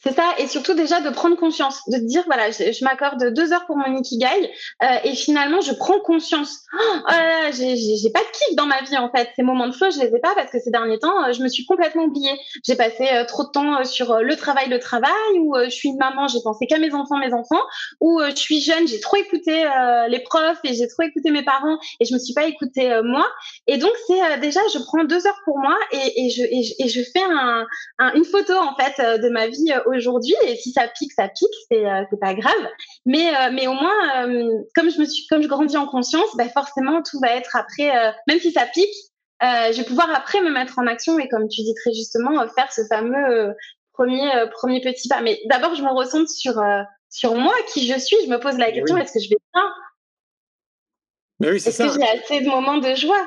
Speaker 2: C'est ça, et surtout déjà de prendre conscience, de dire voilà, je, m'accorde deux heures pour mon ikigai euh, et finalement je prends conscience. Oh, là j'ai pas de kiff dans ma vie en fait. Ces moments de feu, je les ai pas parce que ces derniers temps, euh, je me suis complètement oubliée. J'ai passé euh, trop de temps sur le travail, le travail, ou je suis une maman, j'ai pensé qu'à mes enfants, mes enfants, ou je suis jeune, j'ai trop écouté les profs et j'ai trop écouté mes parents et je me suis pas écouté moi. Et donc c'est déjà, je prends deux heures pour moi et, et je, et je, fais un, une photo en fait de ma vie aujourd'hui. Et si ça pique, ça pique, c'est euh, pas grave. Mais euh, mais au moins, euh, comme je me suis, comme je grandis en conscience, bah forcément tout va être après, même si ça pique, je vais pouvoir après me mettre en action et comme tu dis très justement, faire ce fameux premier premier petit pas. Mais d'abord, je me ressens sur sur moi, qui je suis. Je me pose la question est-ce que je vais bien?
Speaker 1: Oui,
Speaker 2: Est-ce que j'ai assez de moments de joie?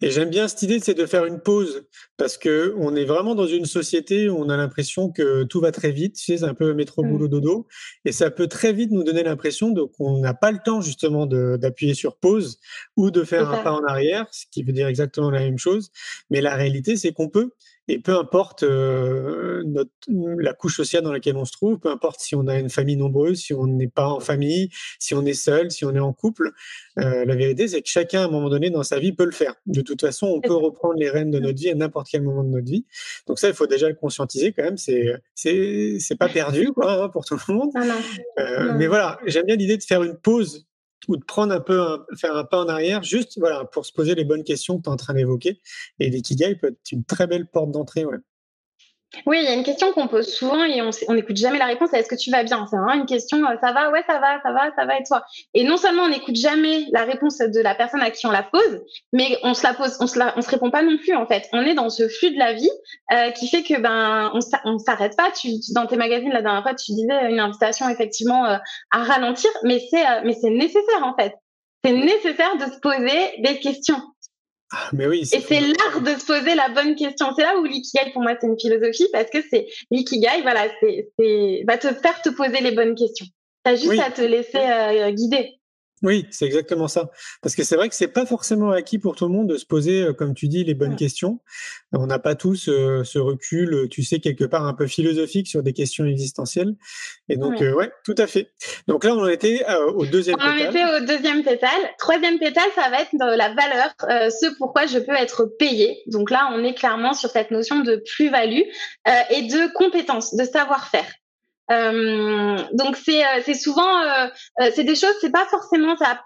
Speaker 1: Et j'aime bien cette idée, c'est de faire une pause parce que on est vraiment dans une société où on a l'impression que tout va très vite. Tu sais, c'est un peu métro mmh. boulot dodo, et ça peut très vite nous donner l'impression qu'on n'a pas le temps justement d'appuyer sur pause ou de faire un pas en arrière, ce qui veut dire exactement la même chose. Mais la réalité, c'est qu'on peut. Et peu importe euh, notre, la couche sociale dans laquelle on se trouve, peu importe si on a une famille nombreuse, si on n'est pas en famille, si on est seul, si on est en couple, euh, la vérité, c'est que chacun, à un moment donné dans sa vie, peut le faire. De toute façon, on peut reprendre les rênes de notre vie à n'importe quel moment de notre vie. Donc ça, il faut déjà le conscientiser quand même. C'est c'est pas perdu quoi hein, pour tout le monde. Euh, mais voilà, j'aime bien l'idée de faire une pause ou de prendre un peu, faire un pas en arrière, juste voilà, pour se poser les bonnes questions que tu es en train d'évoquer. Et l'ikigai peut être une très belle porte d'entrée. Ouais.
Speaker 2: Oui, il y a une question qu'on pose souvent et on n'écoute jamais la réponse. Est-ce que tu vas bien? C'est vraiment une question. Euh, ça va? Ouais, ça va, ça va, ça va et toi? Et non seulement on n'écoute jamais la réponse de la personne à qui on la pose, mais on se la pose, on se, on se répond pas non plus en fait. On est dans ce flux de la vie euh, qui fait que ben on, s'arrête pas. Tu, dans tes magazines la dernière fois, tu disais une invitation effectivement euh, à ralentir, mais c'est mais c'est nécessaire en fait. C'est nécessaire de se poser des questions.
Speaker 1: Ah, mais oui,
Speaker 2: et c'est l'art de se poser la bonne question. C'est là où l'ikigai, pour moi, c'est une philosophie parce que c'est l'ikigai, voilà, c'est va te faire te poser les bonnes questions. Tu as juste à te laisser euh, guider.
Speaker 1: Oui, c'est exactement ça. Parce que c'est vrai que c'est pas forcément acquis pour tout le monde de se poser, euh, comme tu dis, les bonnes questions. On n'a pas tous euh, ce recul, euh, tu sais, quelque part un peu philosophique sur des questions existentielles. Et donc, ouais, tout à fait. Donc là, on en était au deuxième
Speaker 2: pétale. On en était au deuxième pétale. Troisième pétale, ça va être la valeur, ce pourquoi je peux être payé. Donc là, on est clairement sur cette notion de plus-value et de compétence, de savoir-faire. Euh, donc c'est euh, c'est souvent euh, euh, c'est des choses c'est pas forcément ça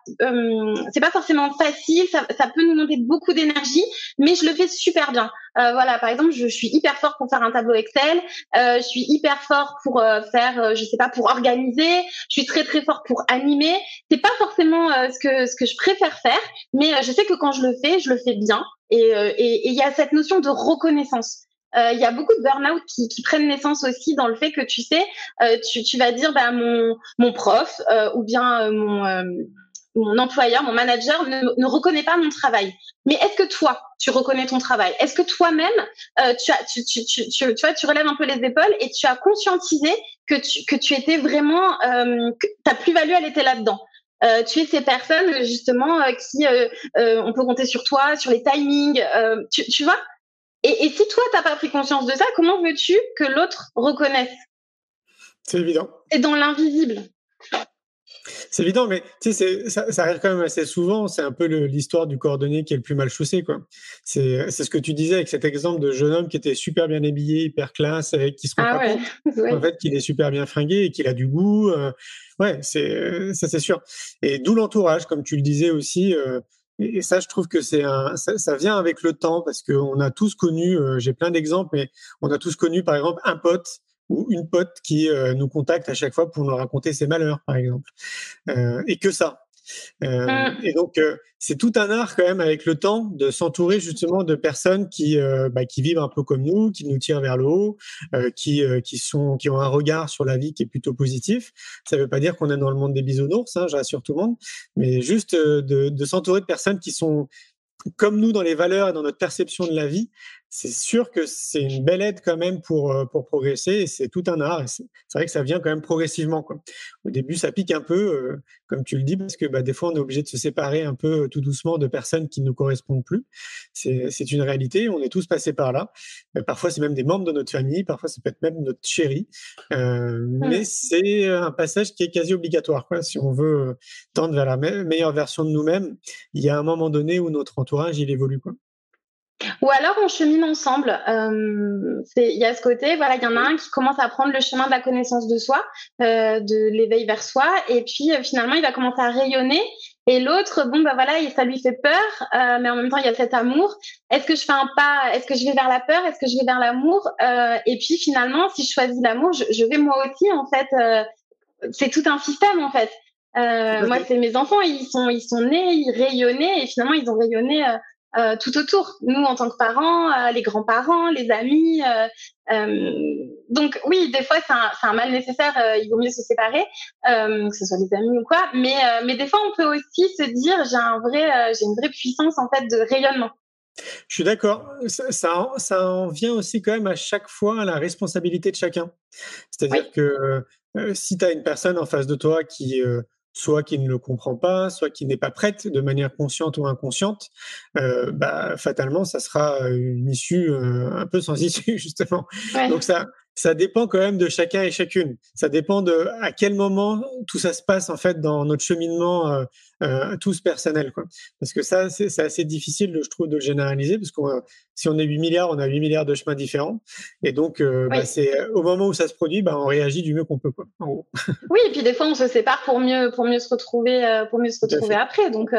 Speaker 2: c'est pas forcément facile ça, ça peut nous demander beaucoup d'énergie mais je le fais super bien. Voilà par exemple je, suis hyper fort pour faire un tableau Excel je suis hyper fort pour faire je sais pas pour organiser je suis très très fort pour animer. C'est pas forcément ce que ce que je préfère faire mais je sais que quand je le fais je le fais bien. Et il y a cette notion de reconnaissance. euh, il y a beaucoup de burn-out qui, qui, prennent naissance aussi dans le fait que tu sais, euh, tu, tu, vas dire bah, mon, mon prof euh, ou bien mon, mon employeur, mon manager ne, ne, reconnaît pas mon travail. Mais est-ce que toi, tu reconnais ton travail? Est-ce que toi-même, tu, as, tu, tu, tu, tu, vois, tu relèves un peu les épaules et tu as conscientisé que tu, que tu étais vraiment, que ta plus-value, elle était là-dedans? Euh, tu es ces personnes justement qui euh, on peut compter sur toi, sur les timings, tu, tu vois? Et, et si toi, tu n'as pas pris conscience de ça, comment veux-tu que l'autre reconnaisse?
Speaker 1: C'est évident.
Speaker 2: C'est dans l'invisible.
Speaker 1: C'est évident, mais tu sais, ça, ça, arrive quand même assez souvent. C'est un peu l'histoire du coordonné qui est le plus mal chaussé, quoi. C'est ce que tu disais avec cet exemple de jeune homme qui était super bien habillé, hyper classe, avec qui se rend
Speaker 2: ah
Speaker 1: pas compte, en fait, qu'il est super bien fringué et qu'il a du goût. Euh, ouais, c'est ça, c'est sûr. Et d'où l'entourage, comme tu le disais aussi. Euh, et, ça, je trouve que c'est un, ça, vient avec le temps parce qu'on a tous connu, euh, j'ai plein d'exemples, mais on a tous connu, par exemple, un pote ou une pote qui euh, nous contacte à chaque fois pour nous raconter ses malheurs, par exemple. Euh, et que ça. Euh, mmh. Et donc, euh, c'est tout un art quand même avec le temps de s'entourer justement de personnes qui, euh, bah, qui vivent un peu comme nous, qui nous tirent vers le haut, qui, qui, sont, qui ont un regard sur la vie qui est plutôt positif. Ça ne veut pas dire qu'on est dans le monde des bisounours, hein, j'assure tout le monde, mais juste de, de s'entourer de personnes qui sont comme nous dans les valeurs et dans notre perception de la vie, c'est sûr que c'est une belle aide quand même pour, euh, pour progresser et c'est tout un art. C'est vrai que ça vient quand même progressivement. Quoi. Au début, ça pique un peu, euh, comme tu le dis, parce que bah, des fois, on est obligé de se séparer un peu euh, tout doucement de personnes qui ne nous correspondent plus. C'est une réalité, on est tous passés par là. parfois, c'est même des membres de notre famille, parfois, c'est peut-être même notre chérie. Euh, Mais c'est un passage qui est quasi obligatoire. Quoi. Si on veut tendre vers la meilleure version de nous-mêmes, il y a un moment donné où notre entourage, il évolue. Quoi.
Speaker 2: Ou alors on chemine ensemble. Euh, il y a ce côté, voilà, il y en a un qui commence à prendre le chemin de la connaissance de soi, euh, de l'éveil vers soi, et puis euh, finalement il va commencer à rayonner. Et l'autre, bon bah voilà, ça lui fait peur, euh, mais en même temps il y a cet amour. Est-ce que je fais un pas Est-ce que je vais vers la peur Est-ce que je vais vers l'amour euh, Et puis finalement, si je choisis l'amour, je, je, vais moi aussi en fait. Euh, c'est tout un système en fait. moi, c'est mes enfants, ils sont, ils sont nés, ils rayonnaient, et finalement ils ont rayonné euh, tout autour. Nous, en tant que parents, euh, les grands-parents, les amis. Euh, donc oui, des fois, c'est un, un, mal nécessaire. il vaut mieux se séparer, que ce soit les amis ou quoi. Mais, mais des fois, on peut aussi se dire, j'ai un vrai, j'ai une vraie puissance en fait de rayonnement.
Speaker 1: Je suis d'accord. Ça, ça, ça, en vient aussi quand même à chaque fois à la responsabilité de chacun. C'est-à-dire que si tu as une personne en face de toi qui soit qui ne le comprend pas, soit qui n'est pas prête de manière consciente ou inconsciente, euh, bah, fatalement, ça sera une issue euh, un peu sans issue, justement. Donc ça, ça dépend quand même de chacun et chacune. Ça dépend de à quel moment tout ça se passe en fait dans notre cheminement euh, euh tous personnel. Quoi. Parce que ça, c'est assez difficile, je trouve, de le généraliser, parce que si on est 8 milliards, on a 8 milliards de chemins différents. Et donc, euh, bah, c'est au moment où ça se produit, bah, on réagit du mieux qu'on peut. Quoi, en gros.
Speaker 2: oui, et puis des fois, on se sépare pour mieux, pour mieux se retrouver, euh, pour mieux se retrouver après. Donc,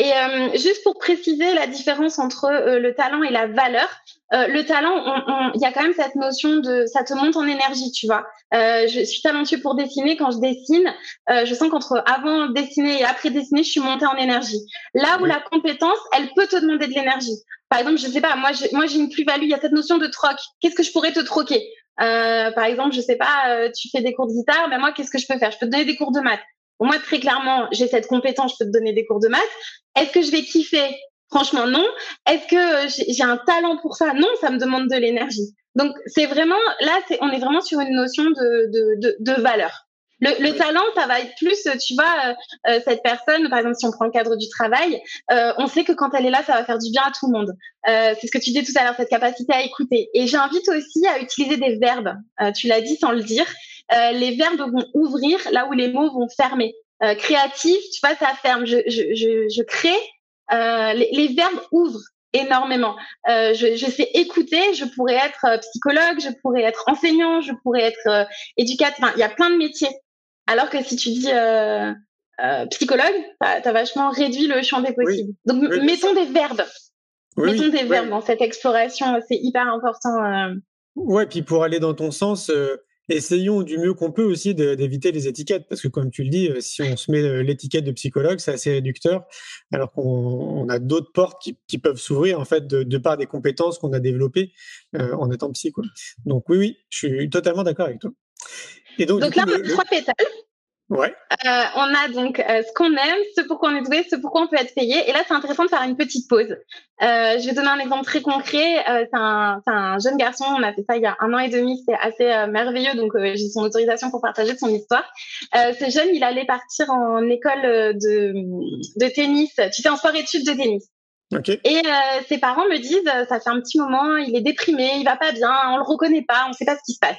Speaker 2: et euh, juste pour préciser la différence entre euh, le talent et la valeur, euh, le talent, il y a quand même cette notion de ça te monte en énergie, tu vois. je suis talentueux pour dessiner. Quand je dessine, je sens qu'entre avant dessiner et après dessiner, je suis montée en énergie. Là où la compétence, elle peut te demander de l'énergie. Par exemple, je sais pas, moi, moi j'ai une plus-value. Il y a cette notion de troc. Qu'est-ce que je pourrais te troquer? Par exemple, je sais pas, tu fais des cours de guitare, mais moi, qu'est-ce que je peux faire? Je peux te donner des cours de maths. Moi, très clairement, j'ai cette compétence, je peux te donner des cours de maths. Est-ce que je vais kiffer? Franchement, non. Est-ce que j'ai un talent pour ça? Non, ça me demande de l'énergie. Donc, c'est vraiment, là, on est vraiment sur une notion de, de, de, valeur. Le, talent, ça va être plus, tu vois, euh, euh, cette personne, par exemple, si on prend le cadre du travail, euh, on sait que quand elle est là, ça va faire du bien à tout le monde. c'est ce que tu disais tout à l'heure, cette capacité à écouter. Et j'invite aussi à utiliser des verbes. tu l'as dit sans le dire. Euh, les verbes vont ouvrir là où les mots vont fermer. Euh, créatif, tu vois, ça ferme. Je, je, je, je crée. Euh, les, les, verbes ouvrent énormément. Euh, je, je, sais écouter. Je pourrais être euh, psychologue, je pourrais être enseignant, je pourrais être euh, éducateur. Enfin, il y a plein de métiers. Alors que si tu dis psychologue, tu as, vachement réduit le champ des possibles. Donc, mettons des verbes. mettons des verbes dans cette exploration. C'est hyper important.
Speaker 1: Ouais, puis pour aller dans ton sens, essayons du mieux qu'on peut aussi d'éviter les étiquettes, parce que comme tu le dis, euh, si on se met euh, l'étiquette de psychologue, c'est assez réducteur, alors qu'on a d'autres portes qui, peuvent s'ouvrir en fait de, par des compétences qu'on a développées euh, en étant psy. Donc oui, oui, je suis totalement d'accord avec toi.
Speaker 2: Et donc, donc là, on a trois pétales.
Speaker 1: Ouais.
Speaker 2: Euh, on a donc euh, ce qu'on aime, ce pourquoi on est doué, ce pourquoi on peut être payé. Et là, c'est intéressant de faire une petite pause. Euh, je vais donner un exemple très concret. C'est un, un, jeune garçon, on a fait ça il y a un an et demi, c'est assez merveilleux, donc j'ai son autorisation pour partager son histoire. ce jeune, il allait partir en école de, de tennis, tu sais, en sport-études de tennis.
Speaker 1: Okay.
Speaker 2: Et ses parents me disent, ça fait un petit moment, il est déprimé, il va pas bien, on le reconnaît pas, on sait pas ce qui se passe.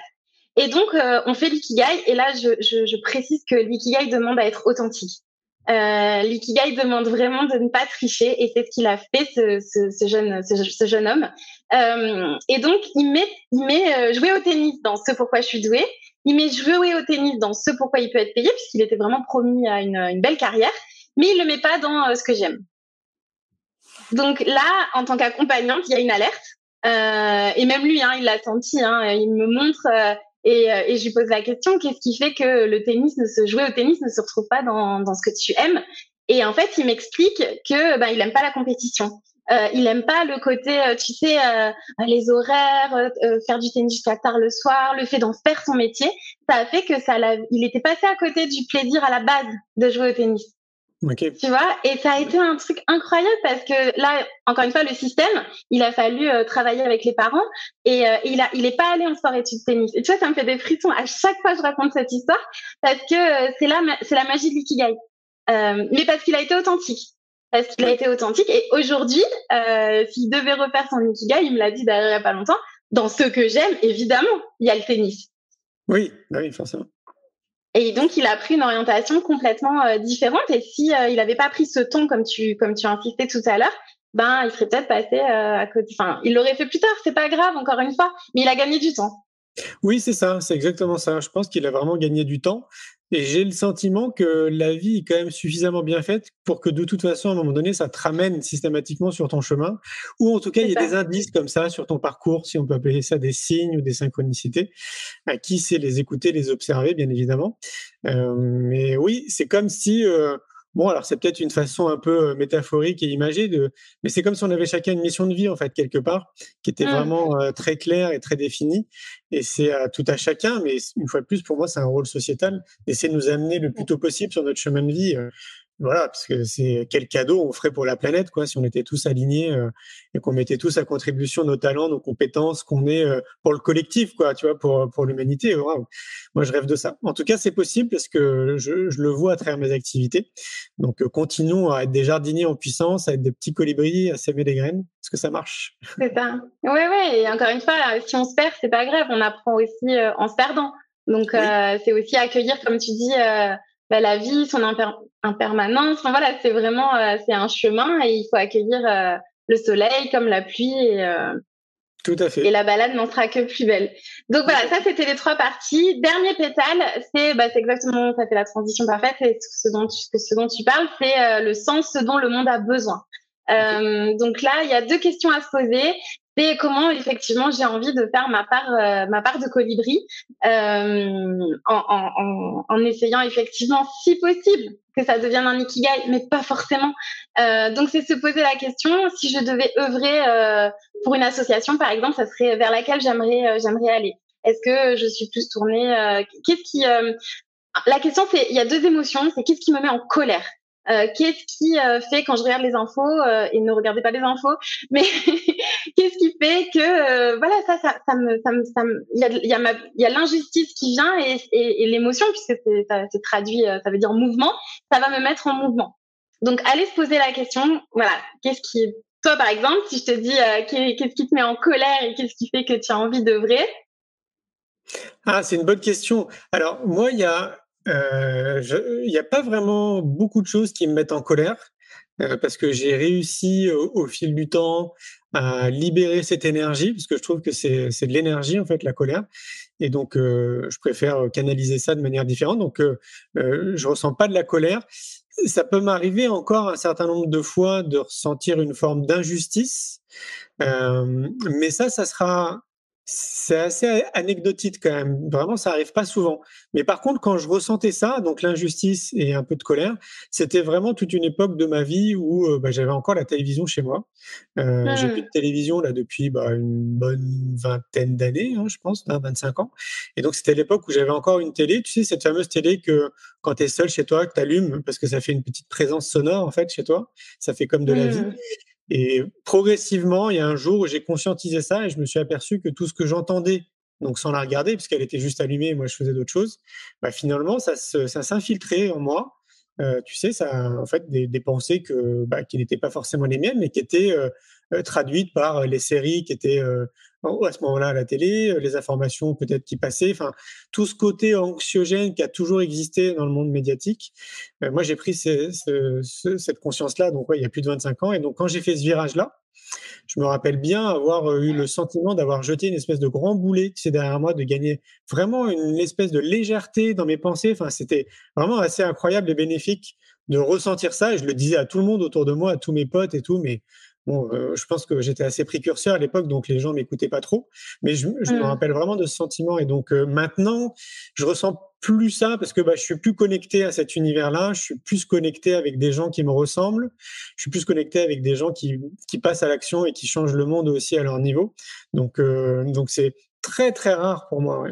Speaker 2: Et donc, euh, on fait l'ikigai. Et là, je, je, je précise que l'ikigai demande à être authentique. Euh, l'ikigai demande vraiment de ne pas tricher. Et c'est ce qu'il a fait, ce, ce, ce jeune, ce, jeune homme. Euh, et donc, il met, il met euh, jouer au tennis dans ce pourquoi je suis doué. Il met jouer au tennis dans ce pourquoi il peut être payé, puisqu'il était vraiment promis à une, une belle carrière. Mais il le met pas dans euh, ce que j'aime. Donc là, en tant qu'accompagnante, il y a une alerte. Euh, et même lui, hein, il l'a senti. Hein, il me montre euh, et, je lui pose la question, qu'est-ce qui fait que le tennis ne se jouer au tennis ne se retrouve pas dans, dans ce que tu aimes? Et en fait, il m'explique que ben, il aime pas la compétition. Euh, il aime pas le côté, euh, tu sais, euh, les horaires, faire du tennis jusqu'à tard le soir, le fait d'en faire son métier. Ça a fait que ça, il était passé à côté du plaisir à la base de jouer au tennis. Tu vois, et ça a été un truc incroyable parce que là, encore une fois, le système, il a fallu euh, travailler avec les parents et, euh, il a, il est pas allé en soirée études tennis. Et tu vois, ça me fait des frissons à chaque fois que je raconte cette histoire parce que euh, c'est la, c'est la magie de l'ikigai. mais parce qu'il a été authentique. Parce qu'il a été authentique. Et aujourd'hui, s'il devait refaire son ikigai, il me l'a dit d'ailleurs il y a pas longtemps, dans ce que j'aime, évidemment, il y a le tennis.
Speaker 1: Oui, bah oui, forcément.
Speaker 2: Et donc, il a pris une orientation complètement euh, différente. Et si euh, il n'avait pas pris ce ton, comme tu, comme tu insistais tout à l'heure, ben, il serait peut-être passé euh, à côté. Enfin, il l'aurait fait plus tard. C'est pas grave, encore une fois. Mais il a gagné du temps.
Speaker 1: Oui, c'est ça, c'est exactement ça. Je pense qu'il a vraiment gagné du temps. Et j'ai le sentiment que la vie est quand même suffisamment bien faite pour que de toute façon, à un moment donné, ça te ramène systématiquement sur ton chemin. Ou en tout cas, il y a des indices comme ça sur ton parcours, si on peut appeler ça des signes ou des synchronicités, à qui c'est les écouter, les observer, bien évidemment. Euh, mais oui, c'est comme si... Euh, Bon, alors c'est peut-être une façon un peu euh, métaphorique et imagée de, mais c'est comme si on avait chacun une mission de vie en fait quelque part, qui était mmh. vraiment euh, très claire et très définie. Et c'est à tout à chacun, mais une fois de plus pour moi c'est un rôle sociétal d'essayer de nous amener le plus tôt possible sur notre chemin de vie. Voilà, parce que c'est quel cadeau on ferait pour la planète, quoi, si on était tous alignés euh, et qu'on mettait tous à contribution nos talents, nos compétences, qu'on est euh, pour le collectif, quoi, tu vois, pour pour l'humanité. Moi, je rêve de ça. En tout cas, c'est possible parce que je, je, le vois à travers mes activités. Donc, euh, continuons à être des jardiniers en puissance, à être des petits colibris, à s'aimer des graines, parce que ça marche.
Speaker 2: C'est ça. Oui, oui. Et encore une fois, si on se perd, c'est pas grave. On apprend aussi en se perdant. Donc, c'est aussi accueillir, comme tu dis bah, la vie, son impermanence. Enfin, voilà, c'est vraiment euh, c'est un chemin et il faut accueillir euh, le soleil comme la pluie et euh,
Speaker 1: tout à fait.
Speaker 2: Et la balade n'en sera que plus belle. Donc voilà, ça c'était les trois parties. Dernier pétale, c'est bah, exactement ça fait la transition parfaite. Et ce dont tu, ce dont tu parles, c'est le sens, ce dont le monde a besoin. donc là, il y a deux questions à se poser c'est comment effectivement j'ai envie de faire ma part euh, ma part de colibri euh, en, en, en, essayant effectivement si possible que ça devienne un ikigai mais pas forcément. Euh, donc c'est se poser la question si je devais œuvrer euh, pour une association par exemple ça serait vers laquelle j'aimerais euh, j'aimerais aller. Est-ce que je suis plus tournée qu'est-ce qui la question c'est il y a deux émotions c'est qu'est-ce qui me met en colère? Euh, qu'est-ce qui euh, fait quand je regarde les infos euh, et ne regardez pas les infos mais qu'est-ce qui fait que voilà ça ça, ça me ça me ça il y a il y a il y a l'injustice qui vient et, l'émotion puisque c'est c'est traduit ça veut dire mouvement ça va me mettre en mouvement donc allez se poser la question voilà qu'est-ce qui toi par exemple si je te dis qu'est-ce qui te met en colère et qu'est-ce qui fait que tu as envie d'œuvrer?
Speaker 1: Ah, c'est une bonne question. Alors, moi, il y a il n'y a pas vraiment beaucoup de choses qui me mettent en colère euh, parce que j'ai réussi au, fil du temps à libérer cette énergie parce que je trouve que c'est de l'énergie en fait la colère. Et donc euh, je préfère canaliser ça de manière différente. Donc euh, je ressens pas de la colère. Ça peut m'arriver encore un certain nombre de fois de ressentir une forme d'injustice mais ça ça sera c'est assez anecdotique quand même. Vraiment, ça arrive pas souvent. Mais par contre, quand je ressentais ça, donc l'injustice et un peu de colère, c'était vraiment toute une époque de ma vie où euh, bah, j'avais encore la télévision chez moi. Euh, J'ai plus de télévision là depuis bah, une bonne vingtaine d'années, hein, je pense, 25 ans. Et donc c'était l'époque où j'avais encore une télé. Tu sais, cette fameuse télé que quand tu es seul chez toi, que tu allumes parce que ça fait une petite présence sonore en fait chez toi. Ça fait comme de la vie. Et progressivement, il y a un jour où j'ai conscientisé ça et je me suis aperçu que tout ce que j'entendais, donc sans la regarder, puisqu'elle était juste allumée, moi je faisais d'autres choses, bah, finalement, ça, s'infiltrait en moi. Euh, tu sais, ça, en fait, des, des pensées que, bah, qui n'étaient pas forcément les miennes, mais qui étaient euh, euh, traduites par les séries qui étaient à ce moment-là à la télé, les informations peut-être qui passaient, enfin tout ce côté anxiogène qui a toujours existé dans le monde médiatique. moi, j'ai pris cette conscience-là, donc il y a plus de 25 ans, et donc quand j'ai fait ce virage-là, je me rappelle bien avoir eu le sentiment d'avoir jeté une espèce de grand boulet, tu sais, derrière moi, de gagner vraiment une espèce de légèreté dans mes pensées. Enfin, c'était vraiment assez incroyable et bénéfique de ressentir ça. Et je le disais à tout le monde autour de moi, à tous mes potes et tout, mais Bon, euh, je pense que j'étais assez précurseur à l'époque, donc les gens m'écoutaient pas trop. Mais je, je me mmh. rappelle vraiment de ce sentiment. Et donc euh, maintenant, je ressens plus ça parce que bah, je suis plus connecté à cet univers-là. Je suis plus connecté avec des gens qui me ressemblent. Je suis plus connecté avec des gens qui, qui passent à l'action et qui changent le monde aussi à leur niveau. Donc, euh, donc c'est très très rare pour moi. Ouais.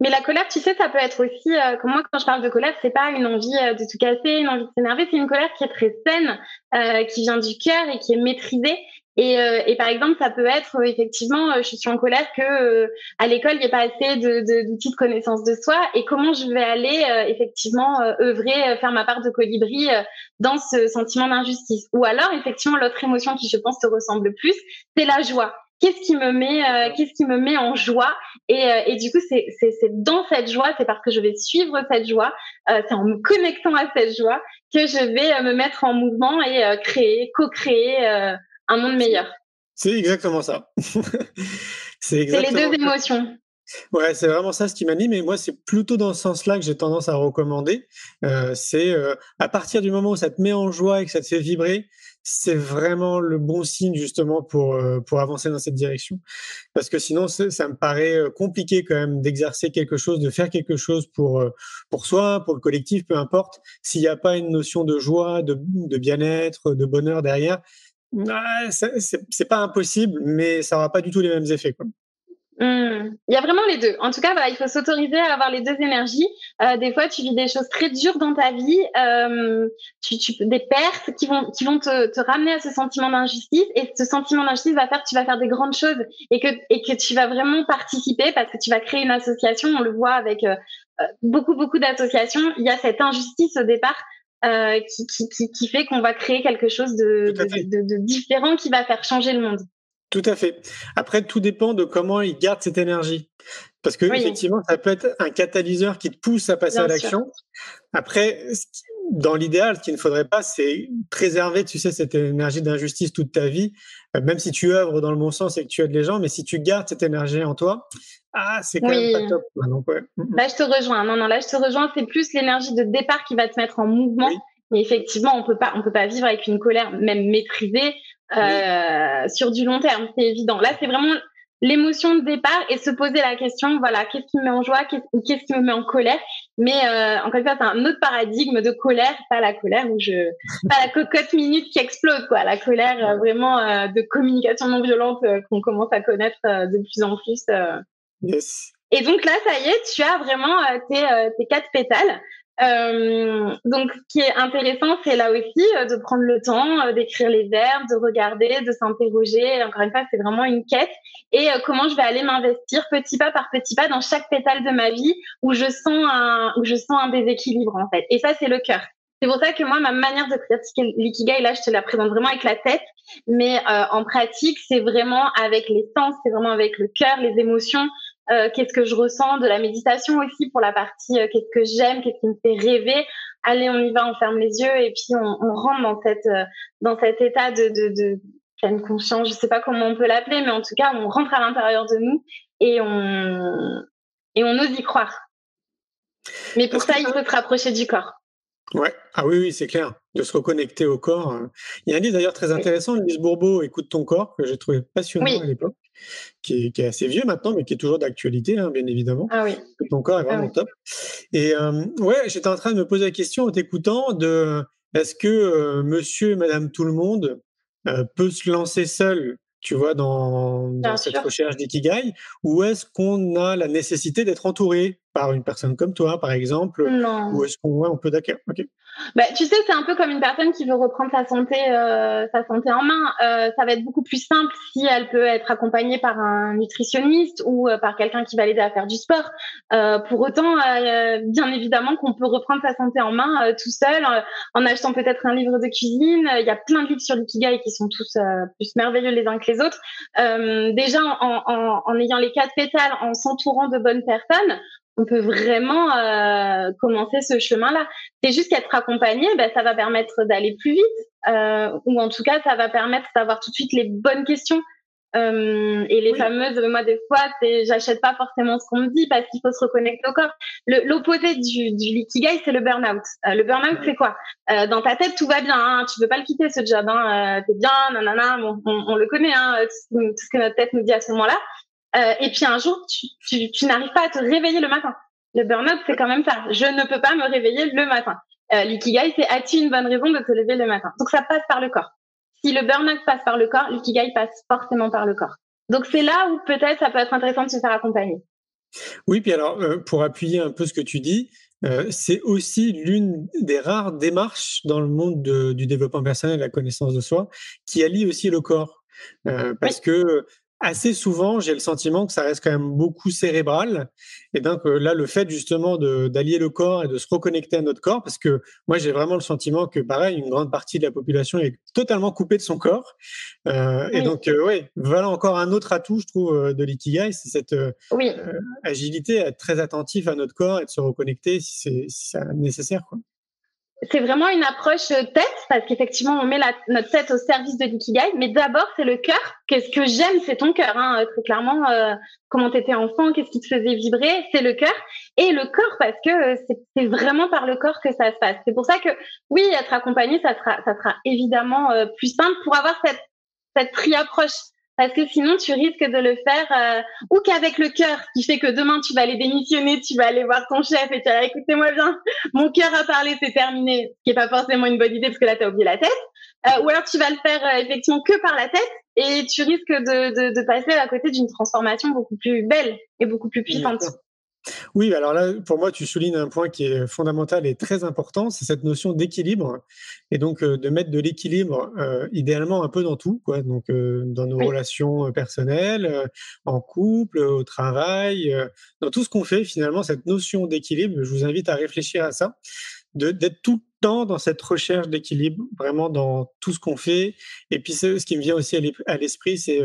Speaker 2: Mais la colère, tu sais, ça peut être aussi, euh, comme moi, quand je parle de colère, c'est pas une envie euh, de tout casser, une envie de s'énerver, c'est une colère qui est très saine, euh, qui vient du cœur et qui est maîtrisée. Et, euh, et, par exemple, ça peut être euh, effectivement, je suis en colère que à l'école il n'y a pas assez de, d'outils de, connaissance de soi. Et comment je vais aller effectivement œuvrer, faire ma part de colibri dans ce sentiment d'injustice? Ou alors effectivement l'autre émotion qui je pense te ressemble le plus, c'est la joie qu'est-ce qui me met euh, qu'est-ce qui me met en joie? Et, euh, et du coup c'est c'est c'est dans cette joie c'est parce que je vais suivre cette joie euh, c'est en me connectant à cette joie que je vais me mettre en mouvement et créer co-créer un monde meilleur.
Speaker 1: c'est exactement ça.
Speaker 2: C'est les deux émotions
Speaker 1: Ouais, c'est vraiment ça ce qui m'anime. Et moi, c'est plutôt dans ce sens-là que j'ai tendance à recommander. Euh, c'est euh, à partir du moment où ça te met en joie et que ça te fait vibrer, c'est vraiment le bon signe justement pour euh, pour avancer dans cette direction. Parce que sinon, ça me paraît euh, compliqué quand même d'exercer quelque chose, de faire quelque chose pour euh, pour soi, pour le collectif, peu importe. S'il n'y a pas une notion de joie, de, de bien-être, de bonheur derrière, c'est pas impossible, mais ça aura pas du tout les mêmes effets. Quoi.
Speaker 2: Hmm. Il y a vraiment les deux. En tout cas, il faut s'autoriser à avoir les deux énergies. Euh, des fois, tu vis des choses très dures dans ta vie, euh, tu, tu, des pertes qui vont, qui vont te, te ramener à ce sentiment d'injustice. Et ce sentiment d'injustice va faire que tu vas faire des grandes choses et que, et que tu vas vraiment participer parce que tu vas créer une association. On le voit avec euh, euh beaucoup, beaucoup d'associations. Il y a cette injustice au départ. Euh, qui, qui, qui, qui, fait qu'on va créer quelque chose de, de, de, de différent qui va faire changer le monde.
Speaker 1: Tout à fait. Après, tout dépend de comment il garde cette énergie. Parce que effectivement, ça peut être un catalyseur qui te pousse à passer à l'action. Après, dans l'idéal, ce qu'il ne faudrait pas, c'est préserver, tu sais, cette énergie d'injustice toute ta vie, euh, même si tu œuvres dans le bon sens et que tu aides les gens, mais si tu gardes cette énergie en toi, ah, c'est quand même pas top.
Speaker 2: ouais. Mm, mm. Là, je te rejoins. Non, non, là, je te rejoins. C'est plus l'énergie de départ qui va te mettre en mouvement. Mais effectivement, on peut pas, on peut pas vivre avec une colère même maîtrisée euh, sur du long terme, c'est évident. Là, c'est vraiment l'émotion de départ et se poser la question, voilà, qu'est-ce qui me met en joie, qu'est-ce qui me met en colère? Mais euh, encore une fois, c'est un autre paradigme de colère, pas la colère où je, pas la cocotte minute qui explose, quoi, la colère euh, vraiment euh, de communication non violente euh, qu'on commence à connaître de plus en plus.
Speaker 1: Yes.
Speaker 2: Et donc là, ça y est, tu as vraiment tes, tes quatre pétales. Euh, donc, ce qui est intéressant, c'est là aussi euh, de prendre le temps euh, d'écrire les verbes, de regarder, de s'interroger. Encore une fois, c'est vraiment une quête. Et euh, comment je vais aller m'investir petit pas par petit pas dans chaque pétale de ma vie où je sens un, où je sens un déséquilibre en fait. Et ça, c'est le cœur. C'est pour ça que moi, ma manière de pratiquer l'ikigai, là, je te la présente vraiment avec la tête, mais en pratique, c'est vraiment avec les sens, c'est vraiment avec le cœur, les émotions, euh, qu'est-ce que je ressens, de la méditation aussi pour la partie euh, qu'est-ce que j'aime, qu'est-ce qui me fait rêver. Allez, on y va, on ferme les yeux et puis on, on rentre dans cette euh, dans cet état de, de, de pleine conscience. Je sais pas comment on peut l'appeler, mais en tout cas, on rentre à l'intérieur de nous et on et on ose y croire. Mais pour ça, il faut se rapprocher du corps.
Speaker 1: Ouais, ah oui, oui, c'est clair, de se reconnecter au corps. Il y a un livre d'ailleurs très intéressant, Lise Bourbeau, Écoute ton corps, que j'ai trouvé passionnant à l'époque qui est, assez vieux maintenant, mais qui est toujours d'actualité, hein, bien évidemment.
Speaker 2: Ah oui.
Speaker 1: Ton corps est ah vraiment top. Et euh, ouais, j'étais en train de me poser la question en t'écoutant de est-ce que euh, monsieur et madame tout le monde euh, peut se lancer seul tu vois, dans, dans cette recherche d'ikigai Ou est-ce qu'on a la nécessité d'être entouré par une personne comme toi, par exemple
Speaker 2: Non.
Speaker 1: Ou est-ce qu'on ouais, on peut d'accord
Speaker 2: bah, tu sais, c'est un peu comme une personne qui veut reprendre sa santé, euh, sa santé en main. Euh, ça va être beaucoup plus simple si elle peut être accompagnée par un nutritionniste ou euh, par quelqu'un qui va l'aider à faire du sport. Euh, pour autant, euh, bien évidemment qu'on peut reprendre sa santé en main tout seul en achetant peut-être un livre de cuisine. Il y a plein de livres sur l'ikigai qui sont tous plus merveilleux les uns que les autres. déjà, en, en, en ayant les quatre pétales, en s'entourant de bonnes personnes, on peut vraiment euh, commencer ce chemin-là. C'est juste qu'être accompagné, ben, ça va permettre d'aller plus vite, euh, ou en tout cas, ça va permettre d'avoir tout de suite les bonnes questions. Euh, et les fameuses, moi des fois, c'est j'achète pas forcément ce qu'on me dit parce qu'il faut se reconnecter au corps. L'opposé du, du l'ikigai, c'est le burn-out. Euh, le burn-out, c'est quoi? Euh, Dans ta tête, tout va bien, hein, tu veux pas le quitter ce job, hein, t'es bien, nanana, bon, on, on, le connaît, hein, tout, tout, ce que notre tête nous dit à ce moment-là. Euh, et puis un jour, tu, tu, tu n'arrives pas à te réveiller le matin. Le burn-out, c'est quand même ça. Je ne peux pas me réveiller le matin. Euh, L'ikigai, c'est as-tu une bonne raison de te lever le matin? Donc ça passe par le corps. Si le burn-out passe par le corps, l'ikigai passe forcément par le corps. Donc c'est là où peut-être ça peut être intéressant de se faire accompagner.
Speaker 1: Oui, puis alors euh, pour appuyer un peu ce que tu dis, euh, c'est aussi l'une des rares démarches dans le monde de, du développement personnel, la connaissance de soi, qui allie aussi le corps. Euh, parce que assez souvent, j'ai le sentiment que ça reste quand même beaucoup cérébral. Et donc euh, là, le fait justement d'allier le corps et de se reconnecter à notre corps, parce que moi, j'ai vraiment le sentiment que, pareil, une grande partie de la population est totalement coupée de son corps. Euh, oui. Et donc, euh, ouais, voilà encore un autre atout, je trouve, euh, de l'ikigai, c'est cette euh,
Speaker 2: oui.
Speaker 1: agilité, à être très attentif à notre corps et de se reconnecter si c'est si nécessaire. Quoi
Speaker 2: c'est vraiment une approche euh, tête, parce qu'effectivement, on met la, notre tête au service de l'ikigai, mais d'abord, c'est le cœur. Qu'est-ce que j'aime, c'est ton cœur, hein, très clairement. Euh, comment t'étais enfant, qu'est-ce qui te faisait vibrer, c'est le cœur. Et le corps, parce que euh, c'est vraiment par le corps que ça se passe. C'est pour ça que, oui, être accompagné, ça sera, ça sera évidemment euh, plus simple pour avoir cette, cette tri-approche parce que sinon tu risques de le faire euh, ou qu'avec le cœur qui fait que demain tu vas aller démissionner, tu vas aller voir ton chef et tu vas écoutez-moi bien, mon cœur a parlé, c'est terminé, ce qui est pas forcément une bonne idée parce que là tu as oublié la tête. Euh, ou alors tu vas le faire euh, effectivement que par la tête et tu risques de, de, passer à côté d'une transformation beaucoup plus belle et beaucoup plus puissante.
Speaker 1: Oui, alors là, pour moi, tu soulignes un point qui est fondamental et très important, c'est cette notion d'équilibre, et donc euh, de mettre de l'équilibre, euh, idéalement un peu dans tout, quoi. Donc euh, dans nos relations personnelles, en couple, au travail, dans tout ce qu'on fait, finalement, cette notion d'équilibre. Je vous invite à réfléchir à ça, d'être tout le temps dans cette recherche d'équilibre, vraiment dans tout ce qu'on fait. Et puis ce, qui me vient aussi à l'esprit, c'est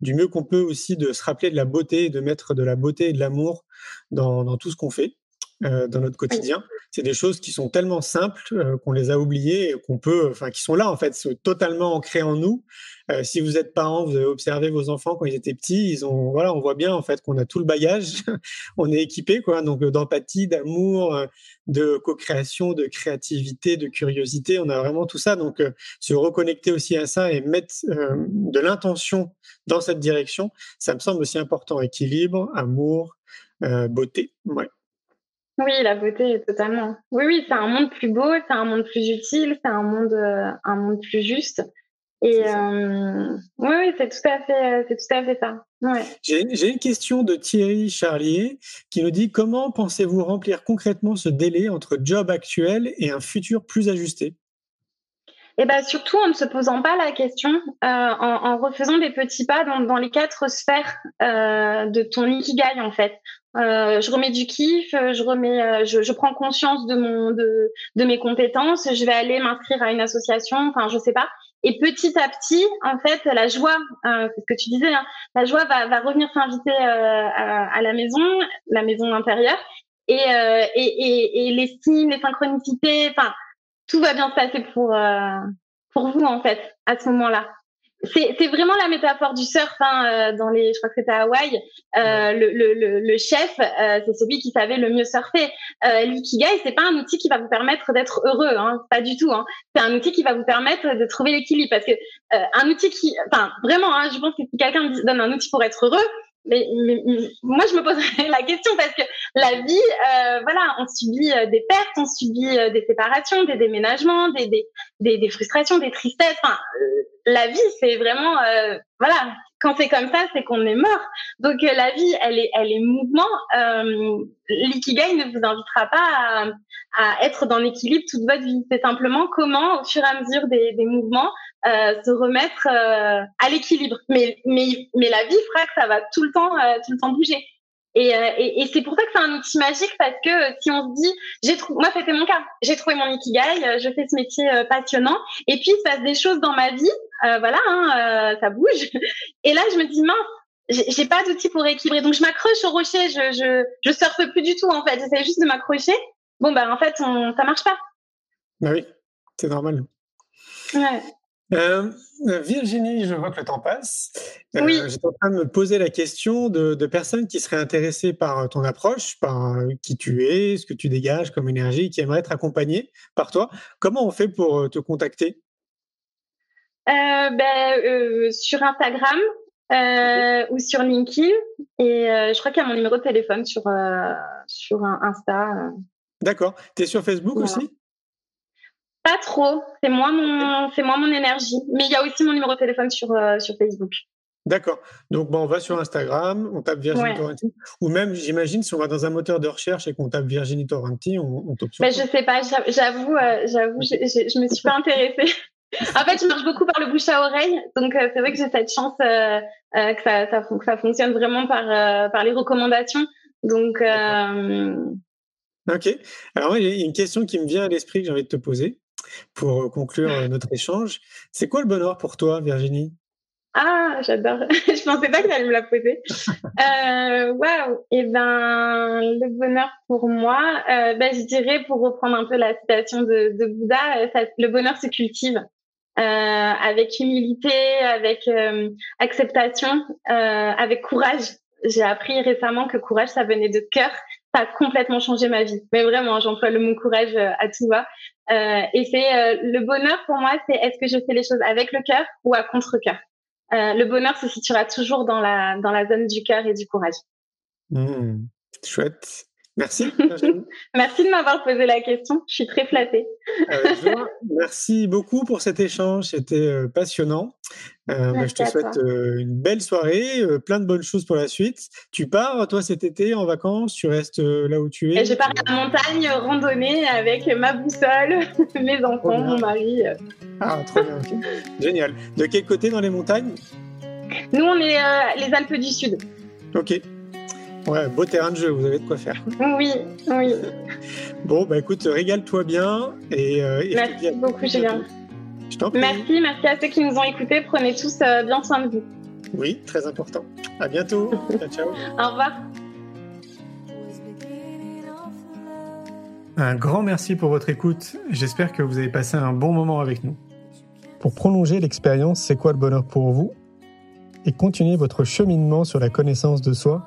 Speaker 1: du mieux qu'on peut aussi de se rappeler de la beauté, de mettre de la beauté et de l'amour dans, tout ce qu'on fait. Euh, dans notre quotidien. C'est des choses qui sont tellement simples euh, qu'on les a oubliées et qu'on peut, enfin, qui sont là en fait, totalement ancrées en nous. Euh, si vous êtes parent, vous avez observé vos enfants quand ils étaient petits, ils ont, voilà, on voit bien en fait qu'on a tout le bagage, on est équipé quoi, donc d'empathie, d'amour, de co-création, de créativité, de curiosité, on a vraiment tout ça. Donc se reconnecter aussi à ça et mettre de l'intention dans cette direction, ça me semble aussi important. Équilibre, amour, beauté, ouais.
Speaker 2: Oui, la beauté, totalement. Oui, oui, c'est un monde plus beau, c'est un monde plus utile, c'est un monde, euh, un monde plus juste. Et euh, oui, oui, c'est tout à fait, c'est tout à fait ça. Ouais.
Speaker 1: J'ai une question de Thierry Charlier qui nous dit comment pensez-vous remplir concrètement ce délai entre job actuel et un futur plus ajusté?
Speaker 2: Et eh ben surtout en ne se posant pas la question, euh, en, en, refaisant des petits pas dans, dans les quatre sphères euh, de ton ikigai en fait. Euh, je remets du kiff, je remets, euh, je, je, prends conscience de mon, de, de mes compétences. Je vais aller m'inscrire à une association, enfin je sais pas. Et petit à petit, en fait, la joie, euh, c'est ce que tu disais, hein, la joie va, va revenir s'inviter euh, à, la maison, la maison intérieure, et, et, et, et l'estime, les synchronicités, enfin tout va bien se passer pour euh, pour vous en fait à ce moment-là. C'est, c'est vraiment la métaphore du surf hein, euh, dans les je crois que c'était à Hawaï. Euh, le, le, le, chef euh, c'est celui qui savait le mieux surfer. Euh, l'ikigai c'est pas un outil qui va vous permettre d'être heureux hein, pas du tout hein. c'est un outil qui va vous permettre de trouver l'équilibre parce que euh, un outil qui enfin vraiment hein, je pense que si quelqu'un donne un outil pour être heureux mais, moi, je me poserais la question parce que la vie, euh, voilà, on subit euh, des pertes, on subit euh, des séparations, des déménagements, des, des, des, des frustrations, des tristesses. Enfin, euh, la vie, c'est vraiment, voilà, quand c'est comme ça, c'est qu'on est mort. Donc la vie, elle est, elle est mouvement. L'ikigai ne vous invitera pas à, être dans l'équilibre toute votre vie. C'est simplement comment, au fur et à mesure des, mouvements, euh, se remettre euh, à l'équilibre. Mais, mais, mais la vie fera que ça va tout le temps, euh, tout le temps bouger. Et, et, et c'est pour ça que c'est un outil magique parce que si on se dit, j'ai trouvé, moi c'était mon cas, j'ai trouvé mon ikigai, je fais ce métier passionnant, et puis il se passe des choses dans ma vie, voilà, hein, ça bouge. Et là je me dis mince, j'ai pas d'outil pour équilibrer, donc je m'accroche au rocher, je, je je surfe plus du tout en fait, j'essaie juste de m'accrocher. Bon ben en fait on, ça marche pas.
Speaker 1: Bah oui, c'est normal.
Speaker 2: Ouais.
Speaker 1: Euh, Virginie, je vois que le temps passe.
Speaker 2: Euh, oui.
Speaker 1: J'étais en train de me poser la question de, de, personnes qui seraient intéressées par ton approche, par euh, qui tu es, ce que tu dégages comme énergie, qui aimeraient être accompagnées par toi. Comment on fait pour euh, te contacter?
Speaker 2: Euh, ben, Sur Instagram ou sur LinkedIn. Et je crois qu'il y a mon numéro de téléphone sur, sur Insta.
Speaker 1: D'accord. Tu es sur Facebook voilà. aussi?
Speaker 2: Pas trop. C'est moins mon, c'est moins mon énergie. Mais il y a aussi mon numéro de téléphone sur, euh, sur Facebook.
Speaker 1: D'accord. Donc, bon, on va sur Instagram, on tape Virginie ouais. Torrenti. Ou même, j'imagine, si on va dans un moteur de recherche et qu'on tape Virginie Torrenti, on, on tombe sur.
Speaker 2: Ben, je sais pas. J'avoue, euh, j'avoue, je me suis pas intéressée. en fait, je marche beaucoup par le bouche à oreille. Donc, euh, c'est vrai que j'ai cette chance euh, que, ça, ça, que ça fonctionne vraiment par, par les recommandations. Donc.
Speaker 1: Ok. Alors, il y a une question qui me vient à l'esprit que j'ai envie de te poser pour euh, conclure euh, notre échange. C'est quoi le bonheur pour toi, Virginie?
Speaker 2: Ah, j'adore. je pensais pas que tu allais me la poser. euh, Waouh. Eh ben, le bonheur pour moi, euh, ben, je dirais, pour reprendre un peu la citation de, de Bouddha, ça, le bonheur se cultive euh, avec humilité, avec euh, acceptation, avec courage. J'ai appris récemment que courage, ça venait de cœur ça a complètement changé ma vie. Mais vraiment, j'emploie le mot courage à tout va. Euh, et c'est euh, le bonheur pour moi, c'est est-ce que je fais les choses avec le cœur ou à contre-cœur. Euh, le bonheur se situera toujours dans la dans la zone du cœur et du courage.
Speaker 1: Mmh, chouette. Merci.
Speaker 2: merci de m'avoir posé la question. Je suis très flattée.
Speaker 1: Euh, merci beaucoup pour cet échange. C'était euh, passionnant. Euh, bah, je te souhaite une belle soirée, plein de bonnes choses pour la suite. Tu pars, toi, cet été en vacances Tu restes là où tu es?
Speaker 2: Je pars à la montagne randonnée avec ma boussole, mes enfants, mon mari.
Speaker 1: Ah, trop bien. Génial. De quel côté dans les montagnes?
Speaker 2: Nous, on est les Alpes du Sud.
Speaker 1: Ok. Ouais, beau terrain de jeu, vous avez de quoi faire.
Speaker 2: Oui, oui.
Speaker 1: Bon, bah écoute, régale-toi bien. Et,
Speaker 2: euh, merci beaucoup, Julien. Merci, merci à ceux qui nous ont écoutés. Prenez tous euh, bien soin de vous.
Speaker 1: Oui, très important. À bientôt. ciao, ciao.
Speaker 2: Au revoir.
Speaker 1: Un grand merci pour votre écoute. J'espère que vous avez passé un bon moment avec nous. Pour prolonger l'expérience C'est quoi le bonheur pour vous? Et continuer votre cheminement sur la connaissance de soi,